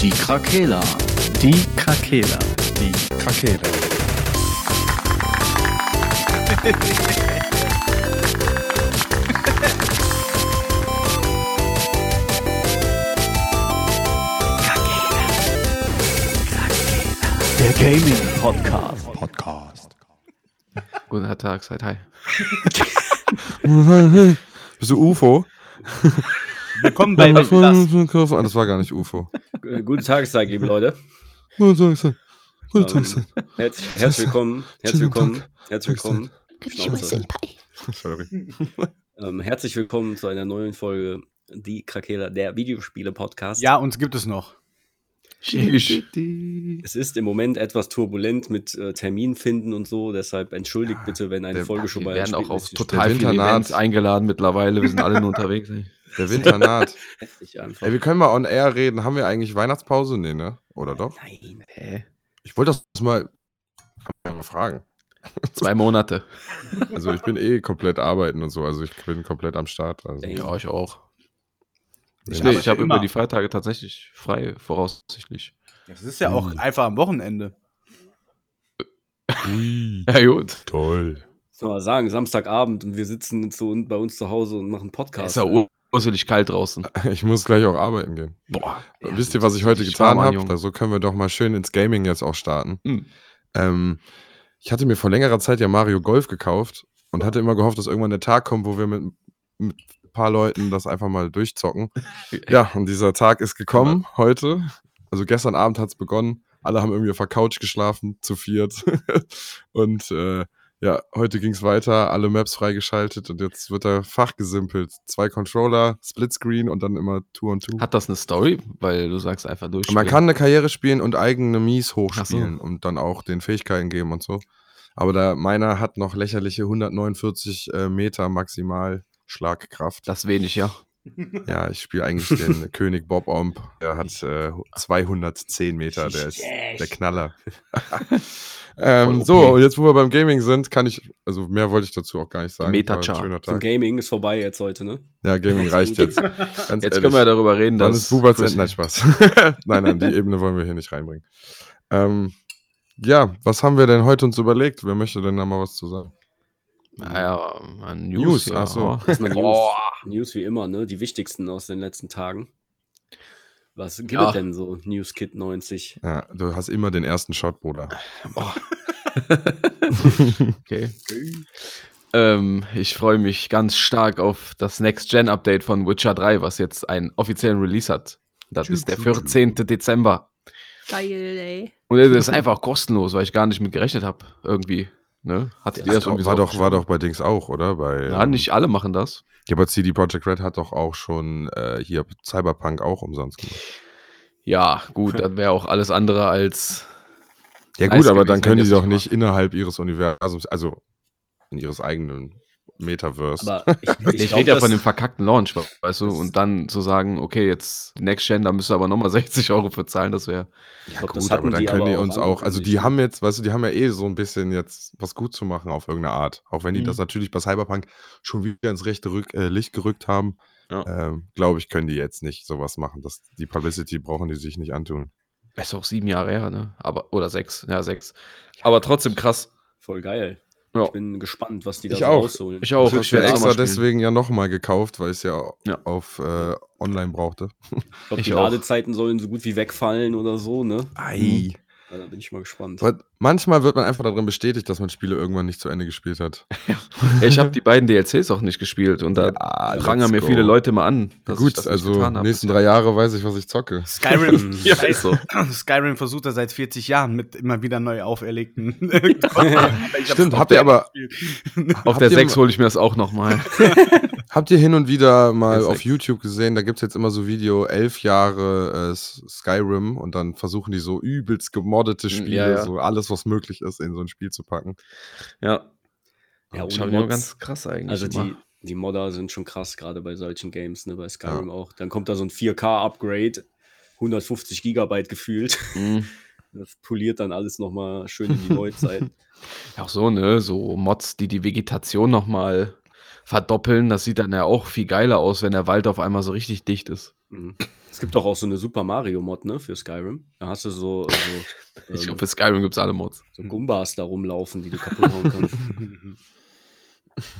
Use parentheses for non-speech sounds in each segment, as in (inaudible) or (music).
Die Krakela. Die Krakela. Die Krakela. Der Gaming Podcast. Podcast. Guten Tag, seid hi. (laughs) Bist du UFO? Willkommen bei das. Ah, das war gar nicht UFO. Guten Tagstag, liebe Leute. Guten Tag, Guten Ähm, Tag. Herz, herzlich willkommen. Herzlich willkommen. Herzlich willkommen. Schnauze. Sorry. (laughs) Ähm, herzlich willkommen zu einer neuen Folge Die Krakela, der Videospiele-Podcast. Ja, uns gibt es noch. Es ist im Moment etwas turbulent mit äh, Termin finden und so, deshalb entschuldigt bitte, wenn eine der- Folge schon Wir mal werden ein auch auf total. Events eingeladen mittlerweile. Wir sind alle nur unterwegs. ey. Der Winter (laughs) naht. Ey, wir können mal on air reden. Haben wir eigentlich Weihnachtspause? Nee, ne? Oder doch? Nein. Hä? Ich wollte das mal, mal fragen. Zwei Monate. (laughs) Also ich bin eh komplett arbeiten und so. Also ich bin komplett am Start. Also. Ja, ich auch. Ich nee, ich habe immer. über die Feiertage tatsächlich frei, voraussichtlich. Das ist ja auch einfach am Wochenende. (laughs) Ui, Ja, gut. toll. Soll mal sagen, Samstagabend und wir sitzen zu, bei uns zu Hause und machen Podcast. ist ja urselig kalt draußen. (laughs) Ich muss gleich auch arbeiten gehen. Boah. Wisst ihr, was ich heute getan habe? Junge. Also können wir doch mal schön ins Gaming jetzt auch starten. Hm. Ähm, ich hatte mir vor längerer Zeit ja Mario Golf gekauft und hatte immer gehofft, dass irgendwann der Tag kommt, wo wir mit, mit ein paar Leuten das einfach mal durchzocken. (laughs) Ja, und dieser Tag ist gekommen heute. Also gestern Abend hat es begonnen. Alle haben irgendwie auf der Couch geschlafen, zu viert. (laughs) und äh, ja, heute ging es weiter, alle Maps freigeschaltet und jetzt wird da fachgesimpelt. Zwei Controller, Splitscreen und dann immer Two on Two. Hat das eine Story? Weil du sagst einfach durch. Man kann eine Karriere spielen und eigene Mies hochspielen so. und dann auch den Fähigkeiten geben und so. Aber da meiner hat noch lächerliche 149 äh, Meter maximal Schlagkraft. Das wenig, ja. Ja, ich spiele eigentlich den (laughs) König Bob Omb. Der hat äh, 210 Meter, der ist der Knaller. (laughs) (laughs) ähm, So, und jetzt, wo wir beim Gaming sind, kann ich, also mehr wollte ich dazu auch gar nicht sagen. Meta-Chart. Zum. Gaming ist vorbei jetzt heute, ne? Ja, Gaming reicht jetzt. Ganz Jetzt ehrlich. können wir darüber reden, Dann dass. ist Buberts End. Nein, Spaß. nein, nein, die Ebene wollen wir hier nicht reinbringen. Ähm, ja, was haben wir denn heute uns überlegt? Wer möchte denn da mal was zu sagen? Naja, man, News, News. ja. ach so. Erstmal News, Boah. News wie immer, ne? Die wichtigsten aus den letzten Tagen. Was gibt Ja. es denn so? News Kit 90. Ja, du hast immer den ersten Shot, Bruder. (laughs) Okay. Ähm, ich freue mich ganz stark auf das Next-Gen-Update von Witcher 3, was jetzt einen offiziellen Release hat. Das ist der 14. Dezember. Geil, ey. Und es ist einfach kostenlos, weil ich gar nicht mit gerechnet habe. Irgendwie. Ne? Hattet ihr das irgendwie war, doch, war doch bei Dings auch, oder? Bei, Ja, ähm, nicht alle machen das. Ja, aber CD Projekt Red hat doch auch schon äh, hier Cyberpunk auch umsonst gemacht. Ja, gut, das wäre auch alles andere als. Ja, gut, aber gewesen, dann können die doch nicht nicht innerhalb ihres Universums, also in ihres eigenen Metaverse. Aber (laughs) ich, Ich, ich glaub, rede ja von dem verkackten Launch, weißt du, und dann zu sagen, okay, jetzt Next Gen, da müsst ihr aber nochmal (laughs) 60 Euro für zahlen, das wäre. ich glaub, Gut, das aber dann die können die aber uns auch, also die haben jetzt, weißt du, die haben ja eh so ein bisschen jetzt was gut zu machen auf irgendeine Art. Auch wenn die Mhm. das natürlich bei Cyberpunk schon wieder ins rechte Rück, äh, Licht gerückt haben, Ja. ähm, glaube ich, können die jetzt nicht sowas machen. Das, die Publicity brauchen die sich nicht antun. Ist auch sieben Jahre her, ne? Aber, oder sechs, ja, sechs. Aber trotzdem krass. Voll geil. Ja. Ich bin gespannt, was die da Ich so auch. rausholen. Ich auch. ich werde extra deswegen ja nochmal gekauft, weil ich es ja, Ja. auf äh, online brauchte. Ich glaube, die auch. Ladezeiten sollen so gut wie wegfallen oder so, ne? Ei. Da bin ich mal gespannt. Aber manchmal wird man einfach darin bestätigt, dass man Spiele irgendwann nicht zu Ende gespielt hat. (laughs) Ich habe die beiden DLCs auch nicht gespielt und da Ja, prangen let's mir go. viele Leute mal an. dass ich Gut, also nächsten drei Jahre weiß ich, was ich zocke. Skyrim, (laughs) Ja, ist so. (laughs) Skyrim versucht er seit 40 Jahren mit immer wieder neu auferlegten. Stimmt, habt ihr aber- Auf der ihr 6 hole ich mir das auch nochmal. Habt ihr hin und wieder mal auf. YouTube gesehen, da gibt es jetzt immer so Video, elf Jahre äh, Skyrim und dann versuchen die so übelst gemoddete Spiele, Ja, ja. so alles, was möglich ist, in so ein Spiel zu packen. Ja. Ja, habe nur Mods. ganz krass eigentlich. Also immer. die, die Modder sind schon krass, gerade bei solchen Games, ne, bei Skyrim auch. Dann kommt da so ein 4K-Upgrade, 150 Gigabyte gefühlt. Mhm. (laughs) Das poliert dann alles nochmal schön in die Neuzeit. (laughs) Ja, Auch so, ne? So Mods, die die Vegetation nochmal verdoppeln. Das sieht dann ja auch viel geiler aus, wenn der Wald auf einmal so richtig dicht ist. Mhm. Es gibt doch auch so eine Super Mario Mod, ne, für Skyrim. Da hast du so, so, (laughs) Ich ähm, glaube, für Skyrim gibt es alle Mods. so Gumbas da rumlaufen, die du kaputt hauen kannst.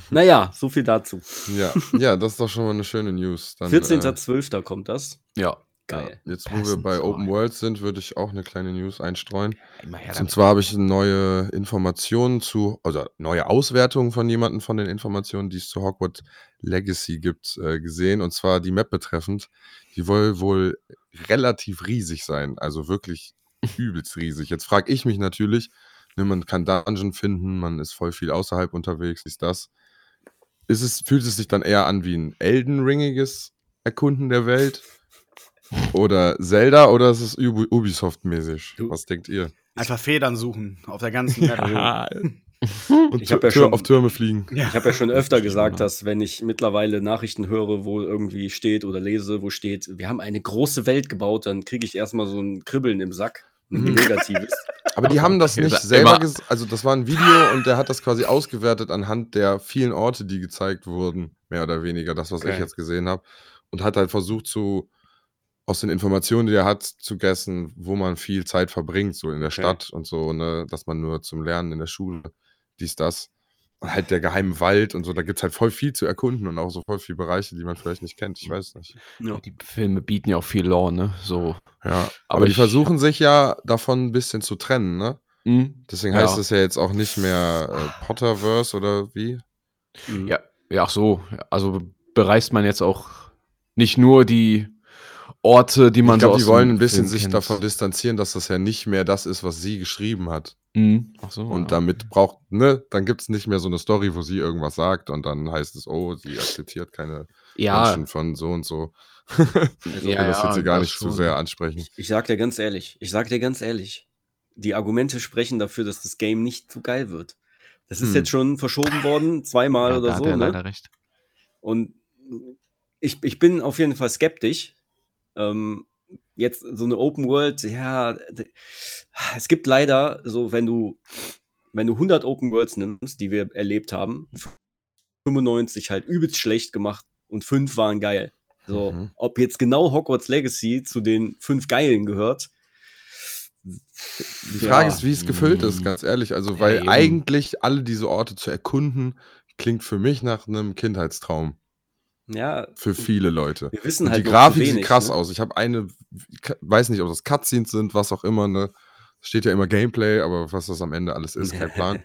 naja, so viel dazu. Ja, ja, das ist doch schon mal eine schöne News. Dann, 14.12. kommt das. Ja. Geil. Äh, jetzt, wo wir bei Open. World sind, würde ich auch eine kleine News einstreuen. Und zwar habe ich neue Informationen zu, also neue Auswertungen von jemandem von den Informationen, die es zu Hogwarts Legacy gibt, äh, gesehen. Und zwar die Map betreffend. Die soll wohl relativ riesig sein. Also wirklich (laughs) übelst riesig. Jetzt frage ich mich natürlich, ne, man kann Dungeon finden, man ist voll viel außerhalb unterwegs, ist das. Ist es, fühlt es sich dann eher an wie ein Elden-ringiges Erkunden der Welt? Oder Zelda oder ist es Ubi- Ubisoft-mäßig? Was denkt ihr? Einfach Federn suchen auf der ganzen Map. (laughs) (laughs) Und Ich ja schon- auf Türme fliegen. Ich habe ja schon öfter (laughs) gesagt, Genau. dass wenn ich mittlerweile Nachrichten höre, wo irgendwie steht oder lese, wo steht, wir haben eine große Welt gebaut, dann kriege ich erstmal so ein Kribbeln im Sack. Ein Mhm. negatives. Aber die haben das nicht selber gesagt. Also, das war ein Video und der hat das quasi ausgewertet anhand der vielen Orte, die gezeigt wurden, mehr oder weniger, das, was ich Okay. jetzt gesehen habe. Und hat halt versucht, zu, aus den Informationen, die er hat, zu guessen, wo man viel Zeit verbringt, so in der Okay. Stadt und so, ne, dass man nur zum Lernen in der Schule, dies, das. Und halt der geheime Wald und so, da gibt es halt voll viel zu erkunden und auch so voll viele Bereiche, die man vielleicht nicht kennt. Ich weiß nicht. Ja. Die Filme bieten ja auch viel Lore, ne? So. Ja, aber, Aber die ich- versuchen sich ja davon ein bisschen zu trennen, ne? Mhm. Deswegen Ja. heißt es ja jetzt auch nicht mehr äh, Potterverse oder wie? Mhm. Ja, ja, ach so. Also bereist man jetzt auch nicht nur die Orte, die man ich glaube, so die aus wollen ein bisschen Film sich kennt. davon distanzieren, dass das ja nicht mehr das ist, was sie geschrieben hat. Mhm. Ach so. Und ja. damit braucht, ne, dann gibt es nicht mehr so eine Story, wo sie irgendwas sagt und dann heißt es, oh, sie akzeptiert keine ja, Menschen von so und so. (laughs) ja, ich will das jetzt hier gar nicht zu sehr ansprechen. Ich sag dir ganz ehrlich, ich sag dir ganz ehrlich, die Argumente sprechen dafür, dass das Game nicht zu geil wird. Das ist Hm. jetzt schon verschoben worden, (laughs) zweimal Ja, oder da hat so. er Ne? leider recht. Und ich, ich bin auf jeden Fall skeptisch. Ähm, jetzt so eine Open World, ja, es gibt leider so, wenn du, wenn du 100 Open Worlds nimmst, die wir erlebt haben, 95 halt übelst schlecht gemacht und fünf waren geil. So, Mhm. ob jetzt genau Hogwarts Legacy zu den fünf geilen gehört. Die Frage ist, wie es gefüllt ist, Mhm. ganz ehrlich. Also, Ja, weil eben. eigentlich alle diese Orte zu erkunden, klingt für mich nach einem Kindheitstraum. Ja, Für viele Leute. wir wissen Und halt die Grafik wenig, sieht krass ne? aus. Ich habe eine, weiß nicht, ob das Cutscenes sind, was auch immer, ne? Steht ja immer Gameplay, aber was das am Ende alles ist, kein (laughs) Plan.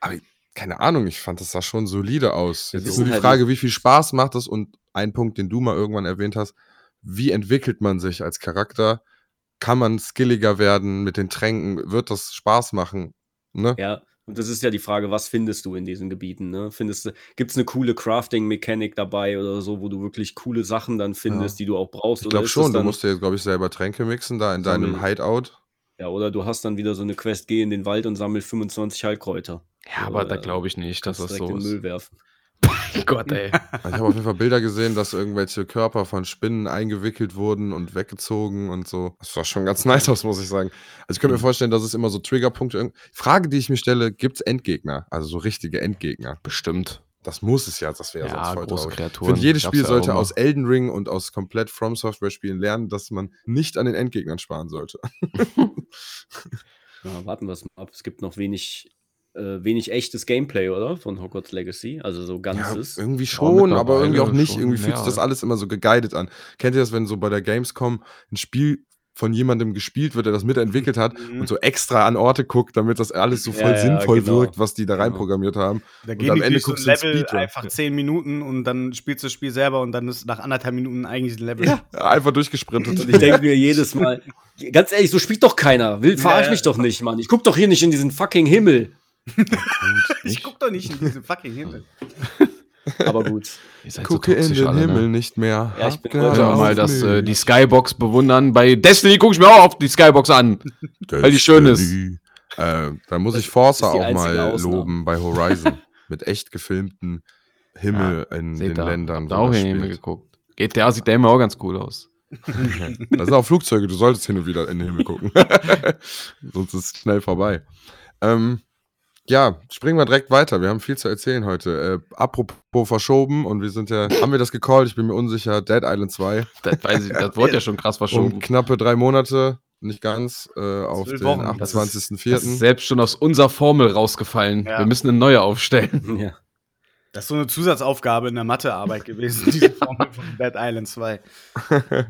Aber keine Ahnung, ich fand, das sah schon solide aus. Wir Jetzt ist nur die halt Frage, wie viel Spaß macht das? Und ein Punkt, den du mal irgendwann erwähnt hast, wie entwickelt man sich als Charakter? Kann man skilliger werden mit den Tränken? Wird das Spaß machen? Ne? Ja, und das ist ja die Frage, was findest du in diesen Gebieten? Ne? Findest du, gibt es eine coole Crafting-Mechanik dabei oder so, wo du wirklich coole Sachen dann findest, die du auch brauchst? Ich oder glaube schon, du musst dir, glaube ich, selber Tränke mixen, da in deinem Sammeln. Hideout. Ja, oder du hast dann wieder so eine Quest, geh in den Wald und sammel 25 Heilkräuter. Ja, aber da glaube ich nicht, dass das so ist. Müll werfen. Gott, ey. (laughs) Ich habe auf jeden Fall Bilder gesehen, dass irgendwelche Körper von Spinnen eingewickelt wurden und weggezogen und so. Das sah schon ganz nice aus, muss ich sagen. Also ich könnte mir Mhm. vorstellen, dass es immer so Triggerpunkte. Frage, die ich mir stelle, gibt es Endgegner? Also so richtige Endgegner? Bestimmt. Das muss es ja, das wäre Ja, sonst voll große traurig. Ich Kreaturen. finde, jedes Spiel sollte aus Elden Ring und aus komplett From Software Spielen lernen, dass man nicht an den Endgegnern sparen sollte. (laughs) (laughs) Ja, warten wir es mal ab. Es gibt noch wenig, äh, wenig echtes Gameplay, oder? Von Hogwarts Legacy. Also so Ja, ganzes. irgendwie schon, aber irgendwie auch nicht. schon, Irgendwie fühlt sich ja. das alles immer so geguided an. Kennt ihr das, wenn so bei der Gamescom ein Spiel von jemandem gespielt wird, der das mitentwickelt hat Mhm. und so extra an Orte guckt, damit das alles so Ja, voll ja, sinnvoll genau. wirkt, was die da Genau. reinprogrammiert haben. Da Und am die Ende durch so ein guckst Level einfach 10 Minuten und dann spielst du das Spiel selber und dann ist nach anderthalb Minuten eigentlich ein Level. Ja, einfach durchgesprintet. Und ich denke mir jedes Mal, ganz ehrlich, so spielt doch keiner. Will, verarsch Ja. mich doch nicht, Mann. Ich guck doch hier nicht in diesen fucking Himmel. (laughs) Ich guck doch nicht in diese fucking Himmel. (laughs) Aber gut. Ihr seid so Gucke in den alle, Himmel Ne? nicht mehr. Ja, ich bin auf mal das, äh, die Skybox bewundern. Bei Destiny gucke ich mir auch auf die Skybox an. (laughs) weil die schön ist. Destiny. Äh, da muss Das ich Forza auch mal Ausnahme. loben bei Horizon. mit echt gefilmten Himmel in Seht den ihr, Ländern. ihr auch das in den Himmel geguckt. GTA sieht der immer auch ganz cool aus. Da sind auch Flugzeuge, du solltest hin und wieder in den Himmel gucken. Sonst ist es schnell vorbei. Ähm, Ja, springen wir direkt weiter. Wir haben viel zu erzählen heute. Äh, apropos verschoben und wir sind ja, haben wir das gecallt? Ich bin mir unsicher. Dead Island 2. Das, weiß ich, das wurde ja schon krass Um verschoben. knappe drei Monate, nicht ganz, äh, auf den Wochen. Das ist- Das ist 28.04. selbst schon aus unserer Formel rausgefallen. Ja. Wir müssen eine neue aufstellen. (laughs) Ja. Das ist so eine Zusatzaufgabe in der Mathearbeit gewesen, diese (laughs) Formel von Dead Island 2. (laughs)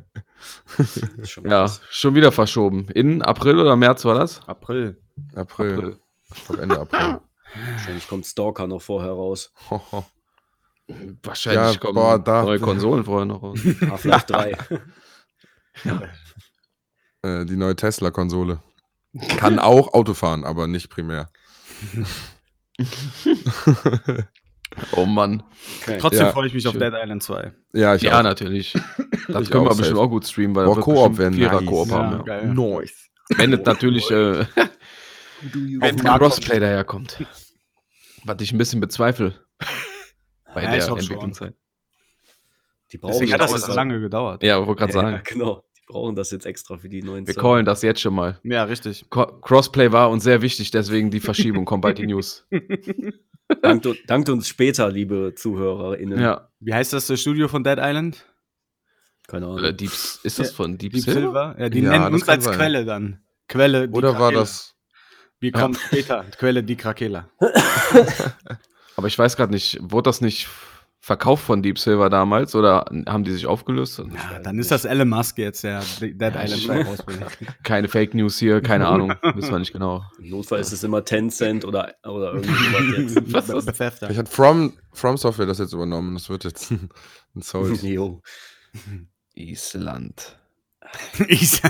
Das ist schon Ja, schon wieder verschoben. In April oder März war das? April. April. April. Ich Ende April. Wahrscheinlich kommt Stalker noch vorher raus. (laughs) Wahrscheinlich Ja, kommen boah, da- neue Konsolen vorher noch raus. (laughs) Half-Life 3. (laughs) äh, die neue Tesla-Konsole. Kann auch Auto fahren, aber nicht primär. Oh Mann. Okay. Trotzdem Ja, freue ich mich auf schön. Dead Island 2. Ja, ich Ja, auch. natürlich. Das Ich können wir bestimmt safe. auch gut streamen, weil Boah, wird Koop wäre Vierer nice. Koop haben. Ja. geil. Nice. Wenn es natürlich äh, auf Wenn Crossplay daherkommt. (laughs) Was ich ein bisschen bezweifle. Bei Ja, der. Entwicklungszeit. Die brauchen Deswegen hat das das jetzt so lange gedauert. Ja, wollte gerade Ja, sagen. (laughs) genau. Die brauchen das jetzt extra für die neuen Wir Server. callen das jetzt schon mal. Ja, richtig. Co Crossplay war uns sehr wichtig, deswegen die Verschiebung kommt bei die News. (laughs) Dankt, dankt uns später, liebe ZuhörerInnen. Ja, Wie heißt das, das Studio von Dead Island? Keine Ahnung. äh, Deep, ist das von Deep, Deep Silver? Silver? Ja, die Ja, nennen das uns als sein. Quelle dann. Quelle die Oder war Krakela. Das. Wie kommt später? (laughs) Quelle die Krakela. (laughs) Aber ich weiß gerade nicht, wurde das nicht verkauft von Deep Silver damals oder haben die sich aufgelöst? Ja, dann ist das Elon Musk jetzt, der Dead Island 2 rausbringt. (laughs) Keine Fake News hier, keine Ahnung, wissen wir nicht genau. Im Notfall ist es immer Tencent oder, oder irgendwie sowas Was ist- Bethesda. Vielleicht hat From, From Software das jetzt übernommen. Das wird jetzt ein jetzt. Souls. Island. (laughs) ich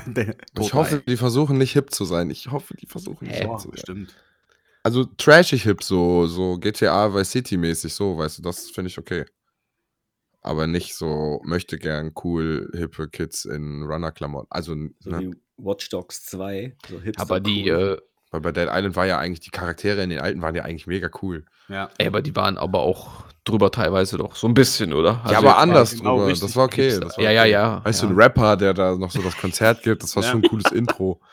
Ich hoffe, die versuchen nicht hip zu sein. Ich hoffe, die versuchen nicht Hä? hip Boah, zu sein. bestimmt. Also trashig hip, so, so GTA Vice City mäßig, so, weißt du, das finde ich okay. Aber nicht so, möchte gern cool, hippe Kids in Runner-Klamotten. Also, So ne? wie Watch Dogs 2. So hipster Aber die, cool. äh, weil bei Dead Island war ja eigentlich, die Charaktere in den alten waren ja eigentlich mega cool. Ja. ey, aber die waren aber auch drüber teilweise doch so ein bisschen, oder? ja, Also aber jetzt anders genau drüber. Das war okay. Das war Ja, ja, okay. ja. Weißt ja. du, ein Rapper, der da noch so das Konzert gibt, das war Ja. schon ein cooles Intro. (laughs)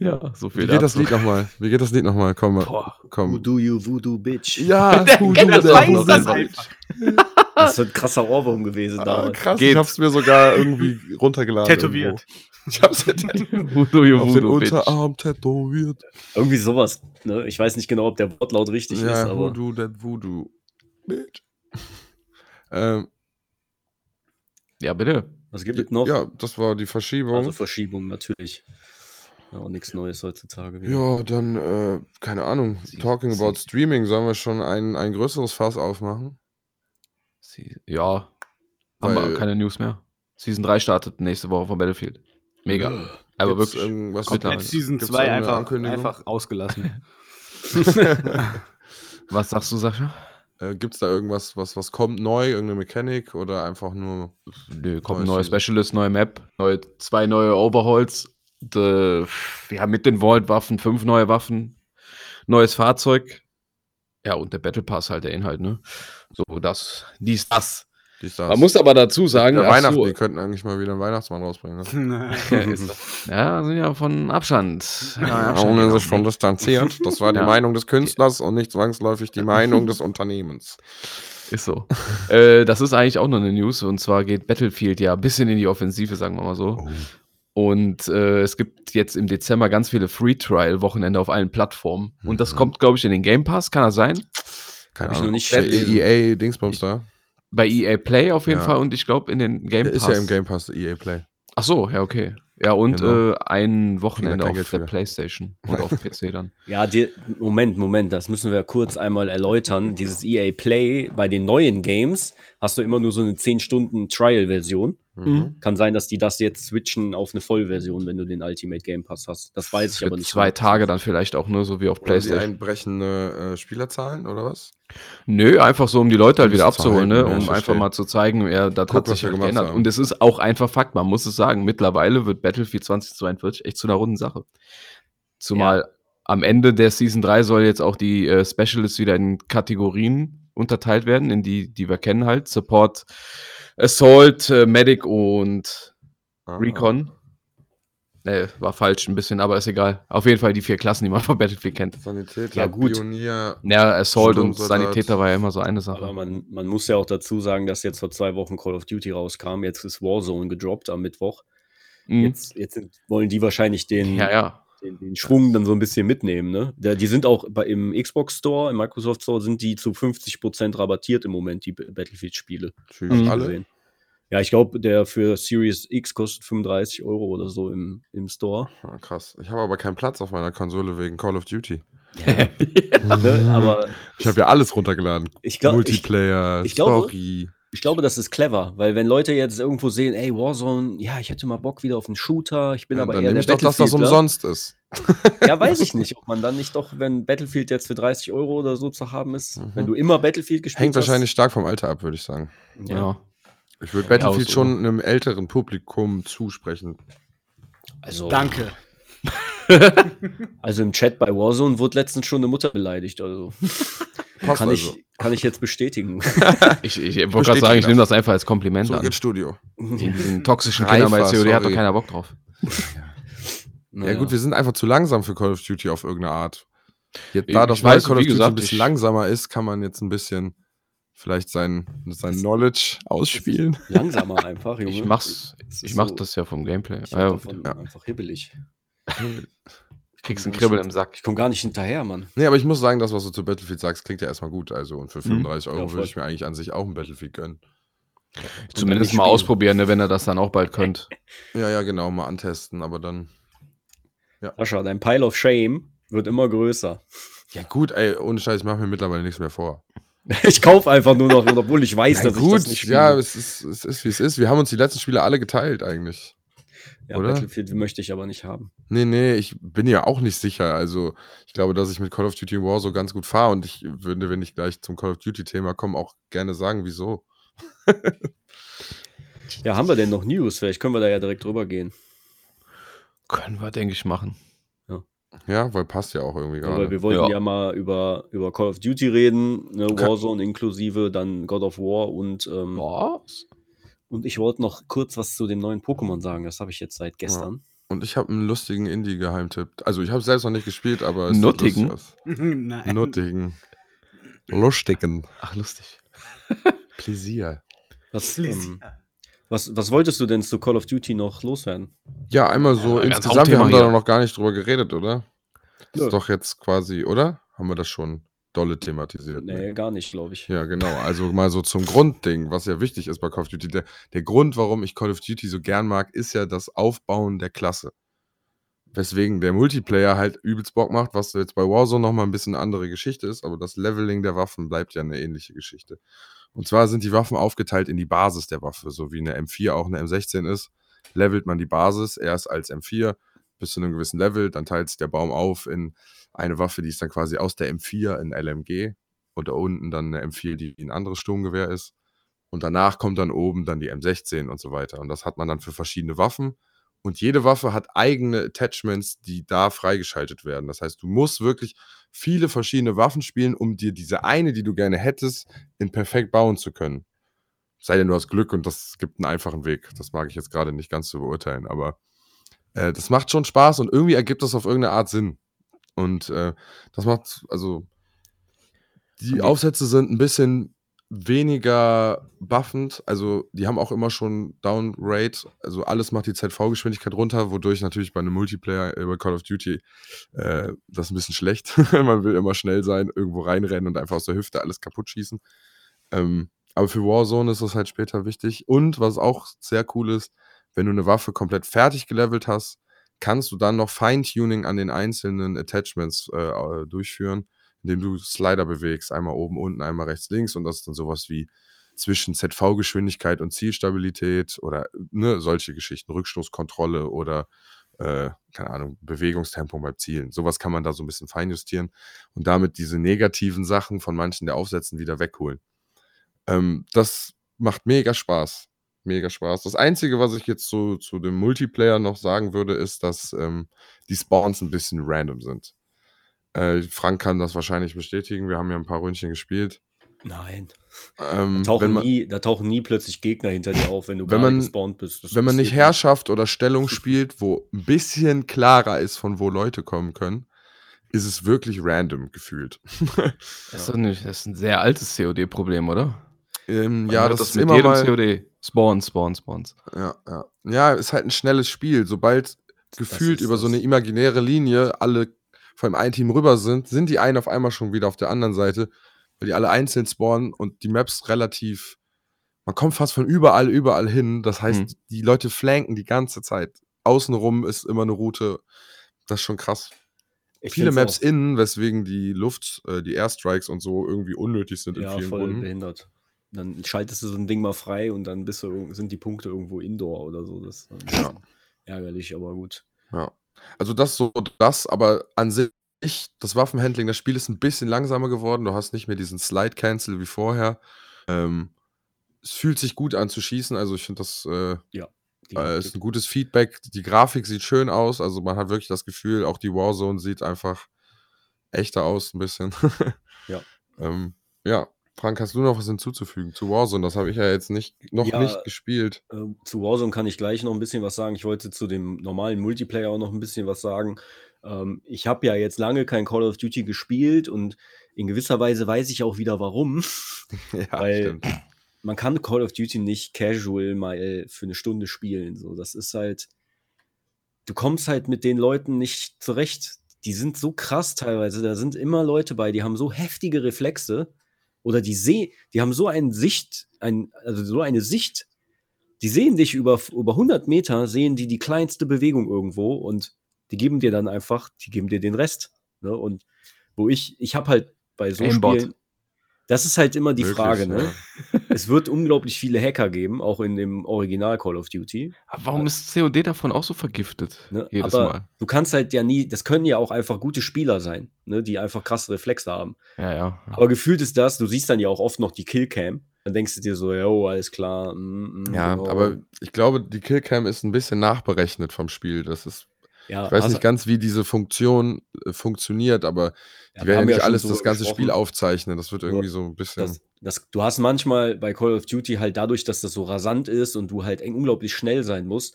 Ja, so Wie viel geht das. Lied nochmal? Wie geht das Lied nochmal? Komm mal. Boah. Komm. Voodoo, you voodoo, bitch. Ja, (laughs) Voodoo, das der weiß Voodoo. das einfach. Das ist ein krasser Ohrwurm gewesen Ah, damals. krass, Geht. ich hab's mir sogar irgendwie runtergeladen. Tätowiert. irgendwo. (laughs) Ich hab's tätowiert. Voodoo, you auf den. Unterarm tätowiert. Irgendwie sowas. Ne? Ich weiß nicht genau, ob der Wortlaut richtig ist, Ja, aber Voodoo, that Voodoo. Bitch. (laughs) Ähm, Ja, bitte. was gibt es noch? ja, das war die Verschiebung. Also Verschiebung natürlich. Ja, auch nichts Neues heutzutage. wieder. ja, dann, äh, keine Ahnung. Sie- Talking sie- about Streaming, sollen wir schon ein, ein größeres Fass aufmachen? Sie, ja. Haben Weil- wir keine News mehr. Season 3 startet nächste Woche von Battlefield. Mega. Aber Gibt's wirklich. irgendwas Komplett Season Gibt's 2 irgendeine einfach, einfach ausgelassen. (laughs) Was sagst du, Sascha? Äh, gibt's da irgendwas, was, was kommt neu? Irgendeine Mechanik oder einfach nur. Nö, kommt ein Neues neuer Season. Specialist, neue Map, neue, zwei neue Overhauls. De, ja, mit den Vault-Waffen, fünf neue Waffen, neues Fahrzeug. Ja, und der Battle Pass halt der Inhalt, ne? So, das, dies, das. Man muss aber dazu sagen, ja, ach Weihnachten, so, die könnten eigentlich mal wieder einen Weihnachtsmann rausbringen. Ne? (laughs) ja, sind ja von Abstand. Ja, Abstand Ohne genommen, sich von distanziert. Das war die Ja. Meinung des Künstlers und nicht zwangsläufig die Meinung (laughs) des Unternehmens. Ist so. äh, das ist eigentlich auch noch eine News und zwar geht Battlefield ja ein bisschen in die Offensive, sagen wir mal so. Oh. Und äh, es gibt jetzt im Dezember ganz viele Free-Trial-Wochenende auf allen Plattformen. Und das Mhm. kommt, glaube ich, in den Game Pass, kann das sein? Keine Hab ich Ahnung. noch nicht. EA Dingsbums da. Bei EA Play auf jeden Ja. Fall und ich glaube in den Game Pass. ist ja im Game Pass, EA Play. Ach so, ja, okay. Ja, und Genau. äh, ein Wochenende auf Geld der für. Playstation und auf PC dann. (laughs) Ja, die, Moment, Moment, das müssen wir kurz einmal erläutern. Dieses EA Play bei den neuen Games hast du immer nur so eine 10 Stunden Trial-Version. Mhm. Kann sein, dass die das jetzt switchen auf eine Vollversion, wenn du den Ultimate Game Pass hast. Das weiß ich Für aber nicht. zwei Tage dann vielleicht auch nur, so wie auf Oder die Playstation. einbrechende äh, Spielerzahlen oder was? Nö, einfach so, um die Leute halt wieder abzuholen, ne? ja, um einfach verstehe. mal zu zeigen, ja, das Guck, hat sich wir halt gemacht geändert. haben. Und es ist auch einfach Fakt, man muss es sagen, mittlerweile wird Battlefield 2042 echt zu einer runden Sache. Zumal am Ende der Season 3 soll jetzt auch die äh, Specialists wieder in Kategorien unterteilt werden, in die, die wir kennen halt. Support, Assault, äh, Medic und Ah. Recon. Nee, war falsch ein bisschen, aber ist egal. Auf jeden Fall die vier Klassen, die man (laughs) von Battlefield kennt. Sanitäter, Ja, gut. Pionier. Ja, Assault und. Sanitäter war ja immer so eine Aber Sache. man, man muss ja auch dazu sagen, dass jetzt vor zwei Wochen Call of Duty rauskam. Jetzt ist Warzone gedroppt am Mittwoch. Mhm. Jetzt, jetzt sind, wollen die wahrscheinlich den, Ja, ja. den, den Schwung dann so ein bisschen mitnehmen. Ne? Der, die sind auch bei, im Xbox Store, im Microsoft Store, sind die zu 50% rabattiert im Moment, die Battlefield-Spiele. Mhm. alle. Ja, ich glaube, der für Series X kostet 35 Euro oder so im, im Store. Ah, krass. Ich habe aber keinen Platz auf meiner Konsole wegen Call of Duty. (laughs) Ne? Aber Ich habe ja alles runtergeladen. ich glaube, ich, Multiplayer, ich glaube- Story. Ich glaube, das ist clever, weil wenn Leute jetzt irgendwo sehen, ey, Warzone, ja, ich hätte mal Bock wieder auf einen Shooter, ich bin Ja, aber dann eher nehme der ich doch, dass das umsonst ist. Ja, weiß ich (laughs) nicht, ob man dann nicht doch, wenn Battlefield jetzt für 30 Euro oder so zu haben ist, Mhm. wenn du immer Battlefield gespielt Hängt hast. wahrscheinlich stark vom Alter ab, würde ich sagen. Ja. ja. Ich würde Battlefield so. schon einem älteren Publikum zusprechen. Also, Danke. (laughs) also im Chat bei Warzone wurde letztens schon eine Mutter beleidigt. Also (laughs) Passt kann, also. ich, kann ich jetzt bestätigen. (laughs) Ich, ich wollte gerade sagen, ich nehme das einfach als Kompliment So an. Studio. In diesen (laughs) toxischen Kindern bei COD hat doch keiner Bock drauf. Ja gut, wir sind einfach zu langsam für Call of Duty auf irgendeine Art. Jetzt, Ich- da ich das weiß, Call of Duty gesagt, ein bisschen ich- langsamer ist, kann man jetzt ein bisschen vielleicht sein, sein Knowledge ausspielen. Langsamer einfach, Junge. Ich mach's, ich mach so- das ja vom Gameplay. Ich Ja, davon ja. einfach hibbelig. (laughs) kriegst einen Kribbel im Sack. Ich komme gar nicht hinterher, Mann. Nee, aber ich muss sagen, das, was du zu Battlefield sagst, klingt ja erstmal gut. Also, und für Mhm. 35 Ja, Euro voll. würde ich mir eigentlich an sich auch ein Battlefield gönnen. Zumindest mal ausprobieren, ne, wenn ihr das dann auch bald könnt. Ja, ja, genau, mal antesten, aber dann. Sascha, dein Pile of Shame wird immer größer. Ja, gut, ey, ohne Scheiß, ich mache mir mittlerweile nichts mehr vor. (laughs) Ich kaufe einfach nur noch, obwohl ich weiß, Ja, dass ich gut, das nicht spiele. ja, es ist, es ist, wie es ist. Wir haben uns die letzten Spiele alle geteilt, eigentlich. Ja oder? Battlefield möchte ich aber nicht haben. Nee, nee, ich bin ja auch nicht sicher. Also, ich glaube, dass ich mit Call of Duty War so ganz gut fahre und ich würde, wenn ich gleich zum Call of Duty-Thema komme, auch gerne sagen, wieso. (laughs) Ja, haben wir denn noch News? Vielleicht können wir da ja direkt drüber gehen. Können wir, denke ich, machen. Ja, weil passt ja auch irgendwie Ja, weil gerade. wir wollten ja, Ja. mal über, über Call of Duty reden, ne. Warzone inklusive, dann God of War und, ähm, Was? Und ich wollte noch kurz was zu dem neuen Pokémon sagen. Das habe ich jetzt seit gestern. Und ich habe einen lustigen Indie-Geheimtipp. Also, ich habe selbst noch nicht gespielt, aber es Nuttigen? lustig (laughs) Nein. Nuttigen. Lustigen. Ach, lustig. Pläsier. Was, ähm, was, was wolltest du denn zu Call of Duty noch loswerden? Ja, einmal so Ja, insgesamt, wir haben da noch gar nicht drüber geredet, oder? Das Nö. ist doch jetzt quasi, oder? Haben wir das schon dolle thematisiert? Nee, gar nicht, glaube ich. Ja, genau. Also mal so zum Grundding, was ja wichtig ist bei Call of Duty. Der, der Grund, warum ich Call of Duty so gern mag, ist ja das Aufbauen der Klasse. Weswegen der Multiplayer halt übelst Bock macht, was jetzt bei Warzone nochmal ein bisschen andere Geschichte ist, aber das Leveling der Waffen bleibt ja eine ähnliche Geschichte. Und zwar sind die Waffen aufgeteilt in die Basis der Waffe, so wie eine M4 auch eine M16 ist. Levelt man die Basis erst als M4 bis zu einem gewissen Level, dann teilt sich der Baum auf in eine Waffe, die ist dann quasi aus der M4 in LMG und da unten dann eine M4, die ein anderes Sturmgewehr ist. Und danach kommt dann oben dann die M16 und so weiter. Und das hat man dann für verschiedene Waffen. Und jede Waffe hat eigene Attachments, die da freigeschaltet werden. Das heißt, du musst wirklich viele verschiedene Waffen spielen, um dir diese eine, die du gerne hättest, in perfekt bauen zu können. Sei denn, du hast Glück und das gibt einen einfachen Weg. Das mag ich jetzt gerade nicht ganz zu beurteilen, aber äh, das macht schon Spaß und irgendwie ergibt das auf irgendeine Art Sinn. Und äh, das macht, also, die Aufsätze sind ein bisschen weniger buffend. Also, die haben auch immer schon Downrate. Also, alles macht die ZV-Geschwindigkeit runter, wodurch natürlich bei einem Multiplayer äh, bei Call of Duty äh, das ist ein bisschen schlecht. (laughs) Man will immer schnell sein, irgendwo reinrennen und einfach aus der Hüfte alles kaputt schießen. Ähm, aber für Warzone ist das halt später wichtig. Und was auch sehr cool ist, wenn du eine Waffe komplett fertig gelevelt hast, kannst du dann noch Feintuning an den einzelnen Attachments äh, durchführen, indem du Slider bewegst, einmal oben, unten, einmal rechts, links und das ist dann sowas wie zwischen ZV-Geschwindigkeit und Zielstabilität oder ne, solche Geschichten, Rückstoßkontrolle oder äh, keine Ahnung, Bewegungstempo beim Zielen. Sowas kann man da so ein bisschen feinjustieren und damit diese negativen Sachen von manchen der Aufsätzen wieder wegholen. Ähm, das macht mega Spaß. Mega Spaß. Das Einzige, was ich jetzt so zu dem Multiplayer noch sagen würde, ist, dass ähm, die Spawns ein bisschen random sind. Äh, Frank kann das wahrscheinlich bestätigen. Wir haben ja ein paar Ründchen gespielt. Nein. Ähm, Da tauchen, man, nie, da tauchen nie plötzlich Gegner hinter dir auf, wenn du Wenn man- gespawnt bist. Das wenn man nicht Herrschaft oder Stellung (laughs) spielt, wo ein bisschen klarer ist, von wo Leute kommen können, ist es wirklich random gefühlt. (laughs) Das ist, nicht, das ist ein sehr altes COD-Problem, oder? ähm, ja, hört das, ist mit immer jedem mal. COD. Spawn, Spawn, Spawns. Ja, ja. ja, ist halt ein schnelles Spiel. Sobald gefühlt über so das. eine imaginäre Linie alle von einem Team rüber sind, sind die einen auf einmal schon wieder auf der anderen Seite, weil die alle einzeln spawnen und die Maps relativ. Man kommt fast von überall, überall hin. Das heißt, Mhm. die Leute flanken die ganze Zeit. Außenrum ist immer eine Route. Das ist schon krass. Ich Viele Maps auch, innen, weswegen die Luft, äh, die Airstrikes und so irgendwie unnötig sind in ja, vielen voll Runden. behindert. Dann schaltest du so ein Ding mal frei und dann bist du, sind die Punkte irgendwo indoor oder so. Das ist Ja. ärgerlich, aber gut. Ja. Also das so das, aber an sich, das Waffenhandling, das Spiel ist ein bisschen langsamer geworden. Du hast nicht mehr diesen Slide Cancel wie vorher. Ähm, es fühlt sich gut an zu schießen, also ich finde das äh, Die, äh, ist ein gutes Feedback. Die Grafik sieht schön aus, also man hat wirklich das Gefühl, auch die Warzone sieht einfach echter aus ein bisschen. (laughs) Ja. ähm, ja, Frank, hast du noch was hinzuzufügen zu Warzone? Das habe ich ja jetzt nicht noch Ja, nicht gespielt. Äh, zu Warzone kann ich gleich noch ein bisschen was sagen. Ich wollte zu dem normalen Multiplayer auch noch ein bisschen was sagen. Ähm, ich habe ja jetzt lange kein Call of Duty gespielt und in gewisser Weise weiß ich auch wieder warum. (laughs) ja, (laughs) weil man kann Call of Duty nicht casual mal für eine Stunde spielen. So, das ist halt, du kommst halt mit den Leuten nicht zurecht. Die sind so krass teilweise. Da sind immer Leute bei, die haben so heftige Reflexe oder die sehen, die haben so eine Sicht, ein, also so eine Sicht. Die sehen dich über, über 100 Meter, sehen die die kleinste Bewegung irgendwo und die geben dir dann einfach, die geben dir den Rest. Ne? Und wo ich, ich habe halt bei so Aimbot. Spielen, das ist halt immer die Möglich, Frage, ne? (laughs) Es wird unglaublich viele Hacker geben, auch in dem Original Call of Duty. Aber warum ist COD davon auch so vergiftet? Ne? Jedes Aber Mal. du kannst halt ja nie, das können ja auch einfach gute Spieler sein, ne? die einfach krasse Reflexe haben. Ja, ja. Aber gefühlt ist das, du siehst dann ja auch oft noch die Killcam. Dann denkst du dir so, jo, alles klar. mm, mm, Ja, genau. aber ich glaube, die Killcam ist ein bisschen nachberechnet vom Spiel. Das ist, ja, ich weiß hast- nicht ganz, wie diese Funktion äh, funktioniert, aber die werden ja nicht alles drüber das ganze Spiel gesprochen. aufzeichnen. Das wird irgendwie so ein bisschen. Das, das, du hast manchmal bei Call of Duty halt dadurch, dass das so rasant ist und du halt unglaublich schnell sein musst,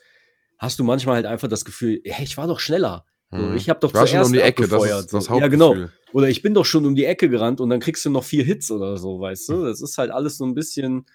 hast du manchmal halt einfach das Gefühl, hey, ich war doch schneller. So, Mhm. ich habe doch Ich war schon zuerst um die Ecke, das ist das. Ja, genau. Oder ich bin doch schon um die Ecke gerannt und dann kriegst du noch vier Hits oder so, weißt du? Das ist halt alles so ein bisschen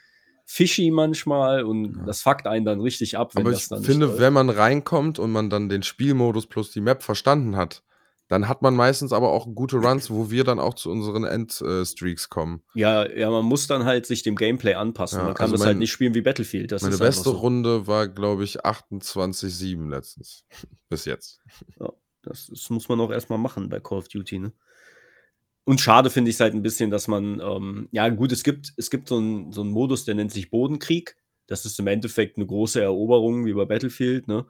fishy manchmal und Ja. das fuckt einen dann richtig ab, wenn Aber das ich finde, wenn man reinkommt und man dann den Spielmodus plus die Map verstanden hat, dann hat man meistens aber auch gute Runs, wo wir dann auch zu unseren Endstreaks kommen. Ja, ja, man muss dann halt sich dem Gameplay anpassen. Ja, man kann also das mein- halt nicht spielen wie Battlefield. Das Meine beste so. Runde war, glaube ich, 28-7 letztens. (laughs) Bis jetzt. Das, das muss man auch erstmal machen bei Call of Duty, ne? Und schade finde ich es halt ein bisschen, dass man, ähm, ja gut, es gibt, es gibt so einen so einen Modus, der nennt sich Bodenkrieg. Das ist im Endeffekt eine große Eroberung wie bei Battlefield, ne?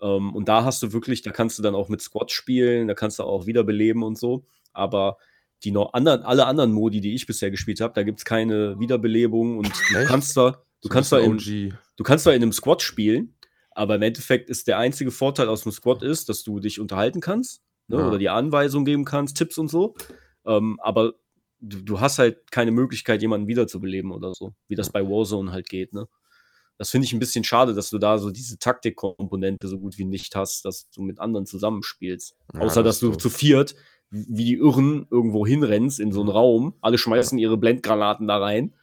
Ähm, und da hast du wirklich, da kannst du dann auch mit Squad spielen, da kannst du auch wiederbeleben und so. Aber die noch anderen, alle anderen Modi, die ich bisher gespielt habe, da gibt es keine Wiederbelebung und du Echt? kannst zwar, du kannst zwar in. Du kannst zwar in einem Squad spielen, aber im Endeffekt ist der einzige Vorteil aus dem Squad ist, dass du dich unterhalten kannst ne, Ja. oder die Anweisungen geben kannst, Tipps und so. Ähm, aber du, du hast halt keine Möglichkeit, jemanden wiederzubeleben oder so, wie das bei Warzone halt geht. Ne? Das finde ich ein bisschen schade, dass du da so diese Taktikkomponente so gut wie nicht hast, dass du mit anderen zusammenspielst. Ja, Außer, das dass du ist zu viert wie die Irren irgendwo hinrennst in so einen Raum. Alle schmeißen ihre Blendgranaten da rein.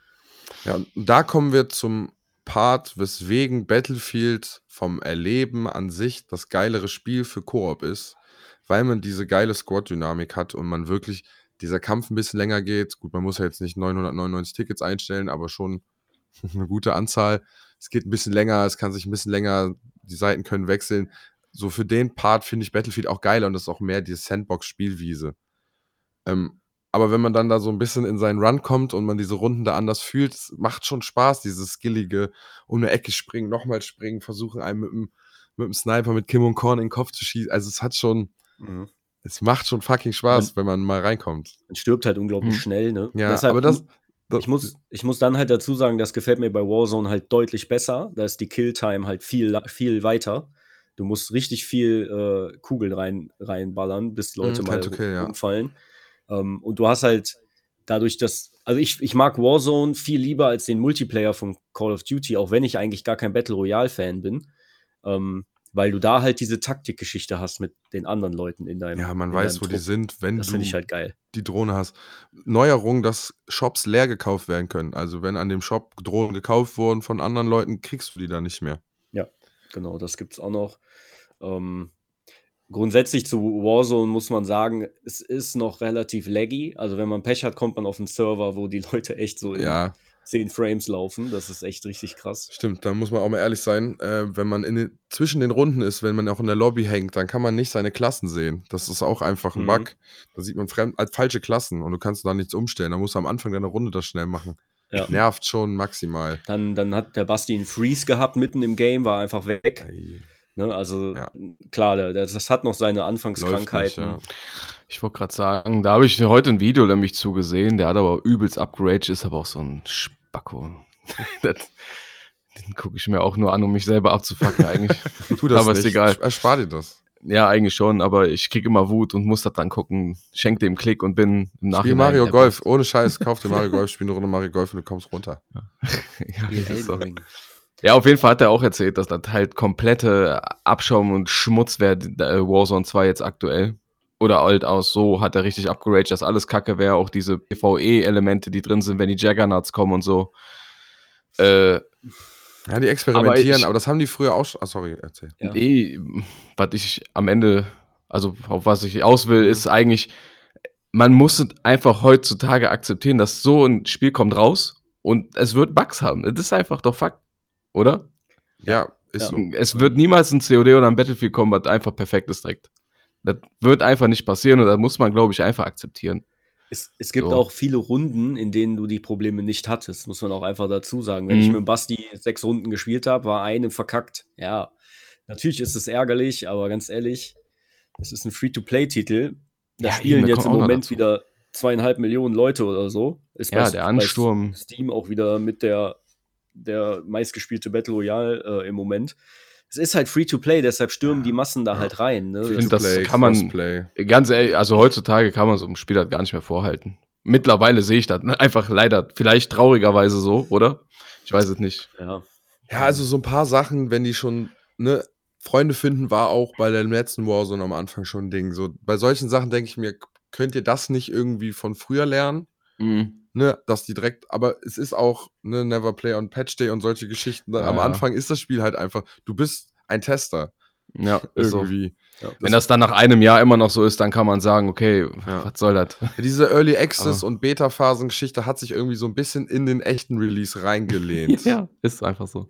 Ja, da kommen wir zum Part, weswegen Battlefield vom Erleben an sich das geilere Spiel für Koop ist, weil man diese geile Squad-Dynamik hat und man wirklich dieser Kampf ein bisschen länger geht. Gut, man muss ja jetzt nicht 999 Tickets einstellen, aber schon (laughs) eine gute Anzahl. Es geht ein bisschen länger, es kann sich ein bisschen länger, die Seiten können wechseln. So für den Part finde ich Battlefield auch geiler und das ist auch mehr die Sandbox-Spielwiese. Ähm, aber wenn man dann da so ein bisschen in seinen Run kommt und man diese Runden da anders fühlt, macht schon Spaß, dieses skillige um eine Ecke springen, nochmal springen, versuchen einem mit dem, mit dem Sniper, mit Kim und Korn in den Kopf zu schießen. Also es hat schon, es macht schon fucking Spaß, wenn man mal reinkommt. Man stirbt halt unglaublich Hm. schnell. Ne? Ja, Deshalb aber das Ich muss, ich muss dann halt dazu sagen, das gefällt mir bei Warzone halt deutlich besser. Da ist die Killtime halt viel, viel weiter. Du musst richtig viel äh, Kugeln rein, reinballern, bis Leute Mhm, mal to kill, ja. umfallen. Ähm, und du hast halt dadurch, dass also ich, ich mag Warzone viel lieber als den Multiplayer von Call of Duty, auch wenn ich eigentlich gar kein Battle Royale-Fan bin. Ähm, weil du da halt diese Taktikgeschichte hast mit den anderen Leuten in deinem Ja, man in weiß, wo die Trupp. sind, wenn Das du ich halt geil. die Drohne hast. Neuerung, dass Shops leer gekauft werden können. Also wenn an dem Shop Drohnen gekauft wurden von anderen Leuten, kriegst du die dann nicht mehr. Genau, das gibt's auch noch. Ähm, grundsätzlich zu Warzone muss man sagen, es ist noch relativ laggy. Also wenn man Pech hat, kommt man auf einen Server, wo die (laughs) Leute echt so in Ja, 10 Frames laufen. Das ist echt richtig krass. stimmt. Da muss man auch mal ehrlich sein. Äh, wenn man in den, zwischen den Runden ist, wenn man auch in der Lobby hängt, dann kann man nicht seine Klassen sehen. Das ist auch einfach ein Mhm. Bug. Da sieht man fremd, als falsche Klassen und du kannst da nichts umstellen. Da musst du am Anfang deiner Runde das schnell machen. Ja. Nervt schon maximal. Dann, dann hat der Basti einen Freeze gehabt mitten im Game, war einfach weg. Ne? Also Ja. klar, das, das hat noch seine Anfangskrankheiten. nicht, ja. Ich wollte gerade sagen, da habe ich heute ein Video nämlich zugesehen, der hat aber übelst upgrade, ist aber auch so ein Spacko. (laughs) das, den gucke ich mir auch nur an, um mich selber abzufacken eigentlich. (laughs) Tu das Aber nicht. ist egal. Erspar dir das. ja, eigentlich schon, aber ich kriege immer Wut und muss das dann gucken, schenk dem Klick und bin im Spiel Nachhinein Mario der Golf. Ohne Scheiß, (laughs) kauf dir Mario Golf, spiel eine Runde Mario Golf und du kommst runter. ja, Ring. ja, auf jeden Fall hat er auch erzählt, dass das halt komplette Abschaum und Schmutz wäre, äh, Warzone 2 jetzt aktuell. Oder alt aus, so hat er richtig upgraded, dass alles kacke wäre, auch diese PvE-Elemente, die drin sind, wenn die Jaggernauts kommen und so. Äh, Ja, die experimentieren, ich- aber das haben die früher auch schon. Ah, sorry, erzähl. Ja. Nee, was ich am Ende, also auf was ich aus will, ist eigentlich, man muss es einfach heutzutage akzeptieren, dass so ein Spiel kommt raus und es wird Bugs haben. Das ist einfach doch Fakt, oder? Ja, ist Ja. so. Es wird niemals ein COD oder ein Battlefield kommen, was einfach perfekt ist direkt. Das wird einfach nicht passieren und das muss man, glaube ich, einfach akzeptieren. Es, es gibt So. auch viele Runden, in denen du die Probleme nicht hattest, muss man auch einfach dazu sagen. Wenn ich Mhm. mit Basti sechs Runden gespielt habe, war eine verkackt. Ja, natürlich ist es ärgerlich, aber ganz ehrlich, es ist ein Free-to-Play-Titel. Da Ja, spielen eben, da jetzt im Moment wieder zweieinhalb Millionen Leute oder so. Ist Ja, bei- der Ansturm. Steam auch wieder mit der, der meistgespielte Battle Royale äh, im Moment. Es ist halt Free-to-Play, deshalb stürmen die Massen da Ja. halt rein. Ne? Ich find, das Free-to-Play, kann man- Crossplay. Ganz ehrlich, also heutzutage kann man so einem Spiel halt gar nicht mehr vorhalten. Mittlerweile sehe ich das ne? einfach leider, vielleicht traurigerweise so, oder? Ich weiß es nicht. ja. Ja, also so ein paar Sachen, wenn die schon, ne, Freunde finden, war auch bei der letzten Warzone am Anfang schon ein Ding. So, bei solchen Sachen denke ich mir, könnt ihr das nicht irgendwie von früher lernen? Mhm. Ne, dass die direkt, aber es ist auch, ne, Never Play on Patch Day und solche Geschichten. Ja, Am ja. Anfang ist das Spiel halt einfach, du bist ein Tester Ja, (laughs) so. irgendwie. Wenn das dann nach einem Jahr immer noch so ist, dann kann man sagen, okay, Ja. was soll das? Diese Early Access Aber- und Beta-Phasen-Geschichte hat sich irgendwie so ein bisschen in den echten Release reingelehnt. (laughs) ja, ist einfach so.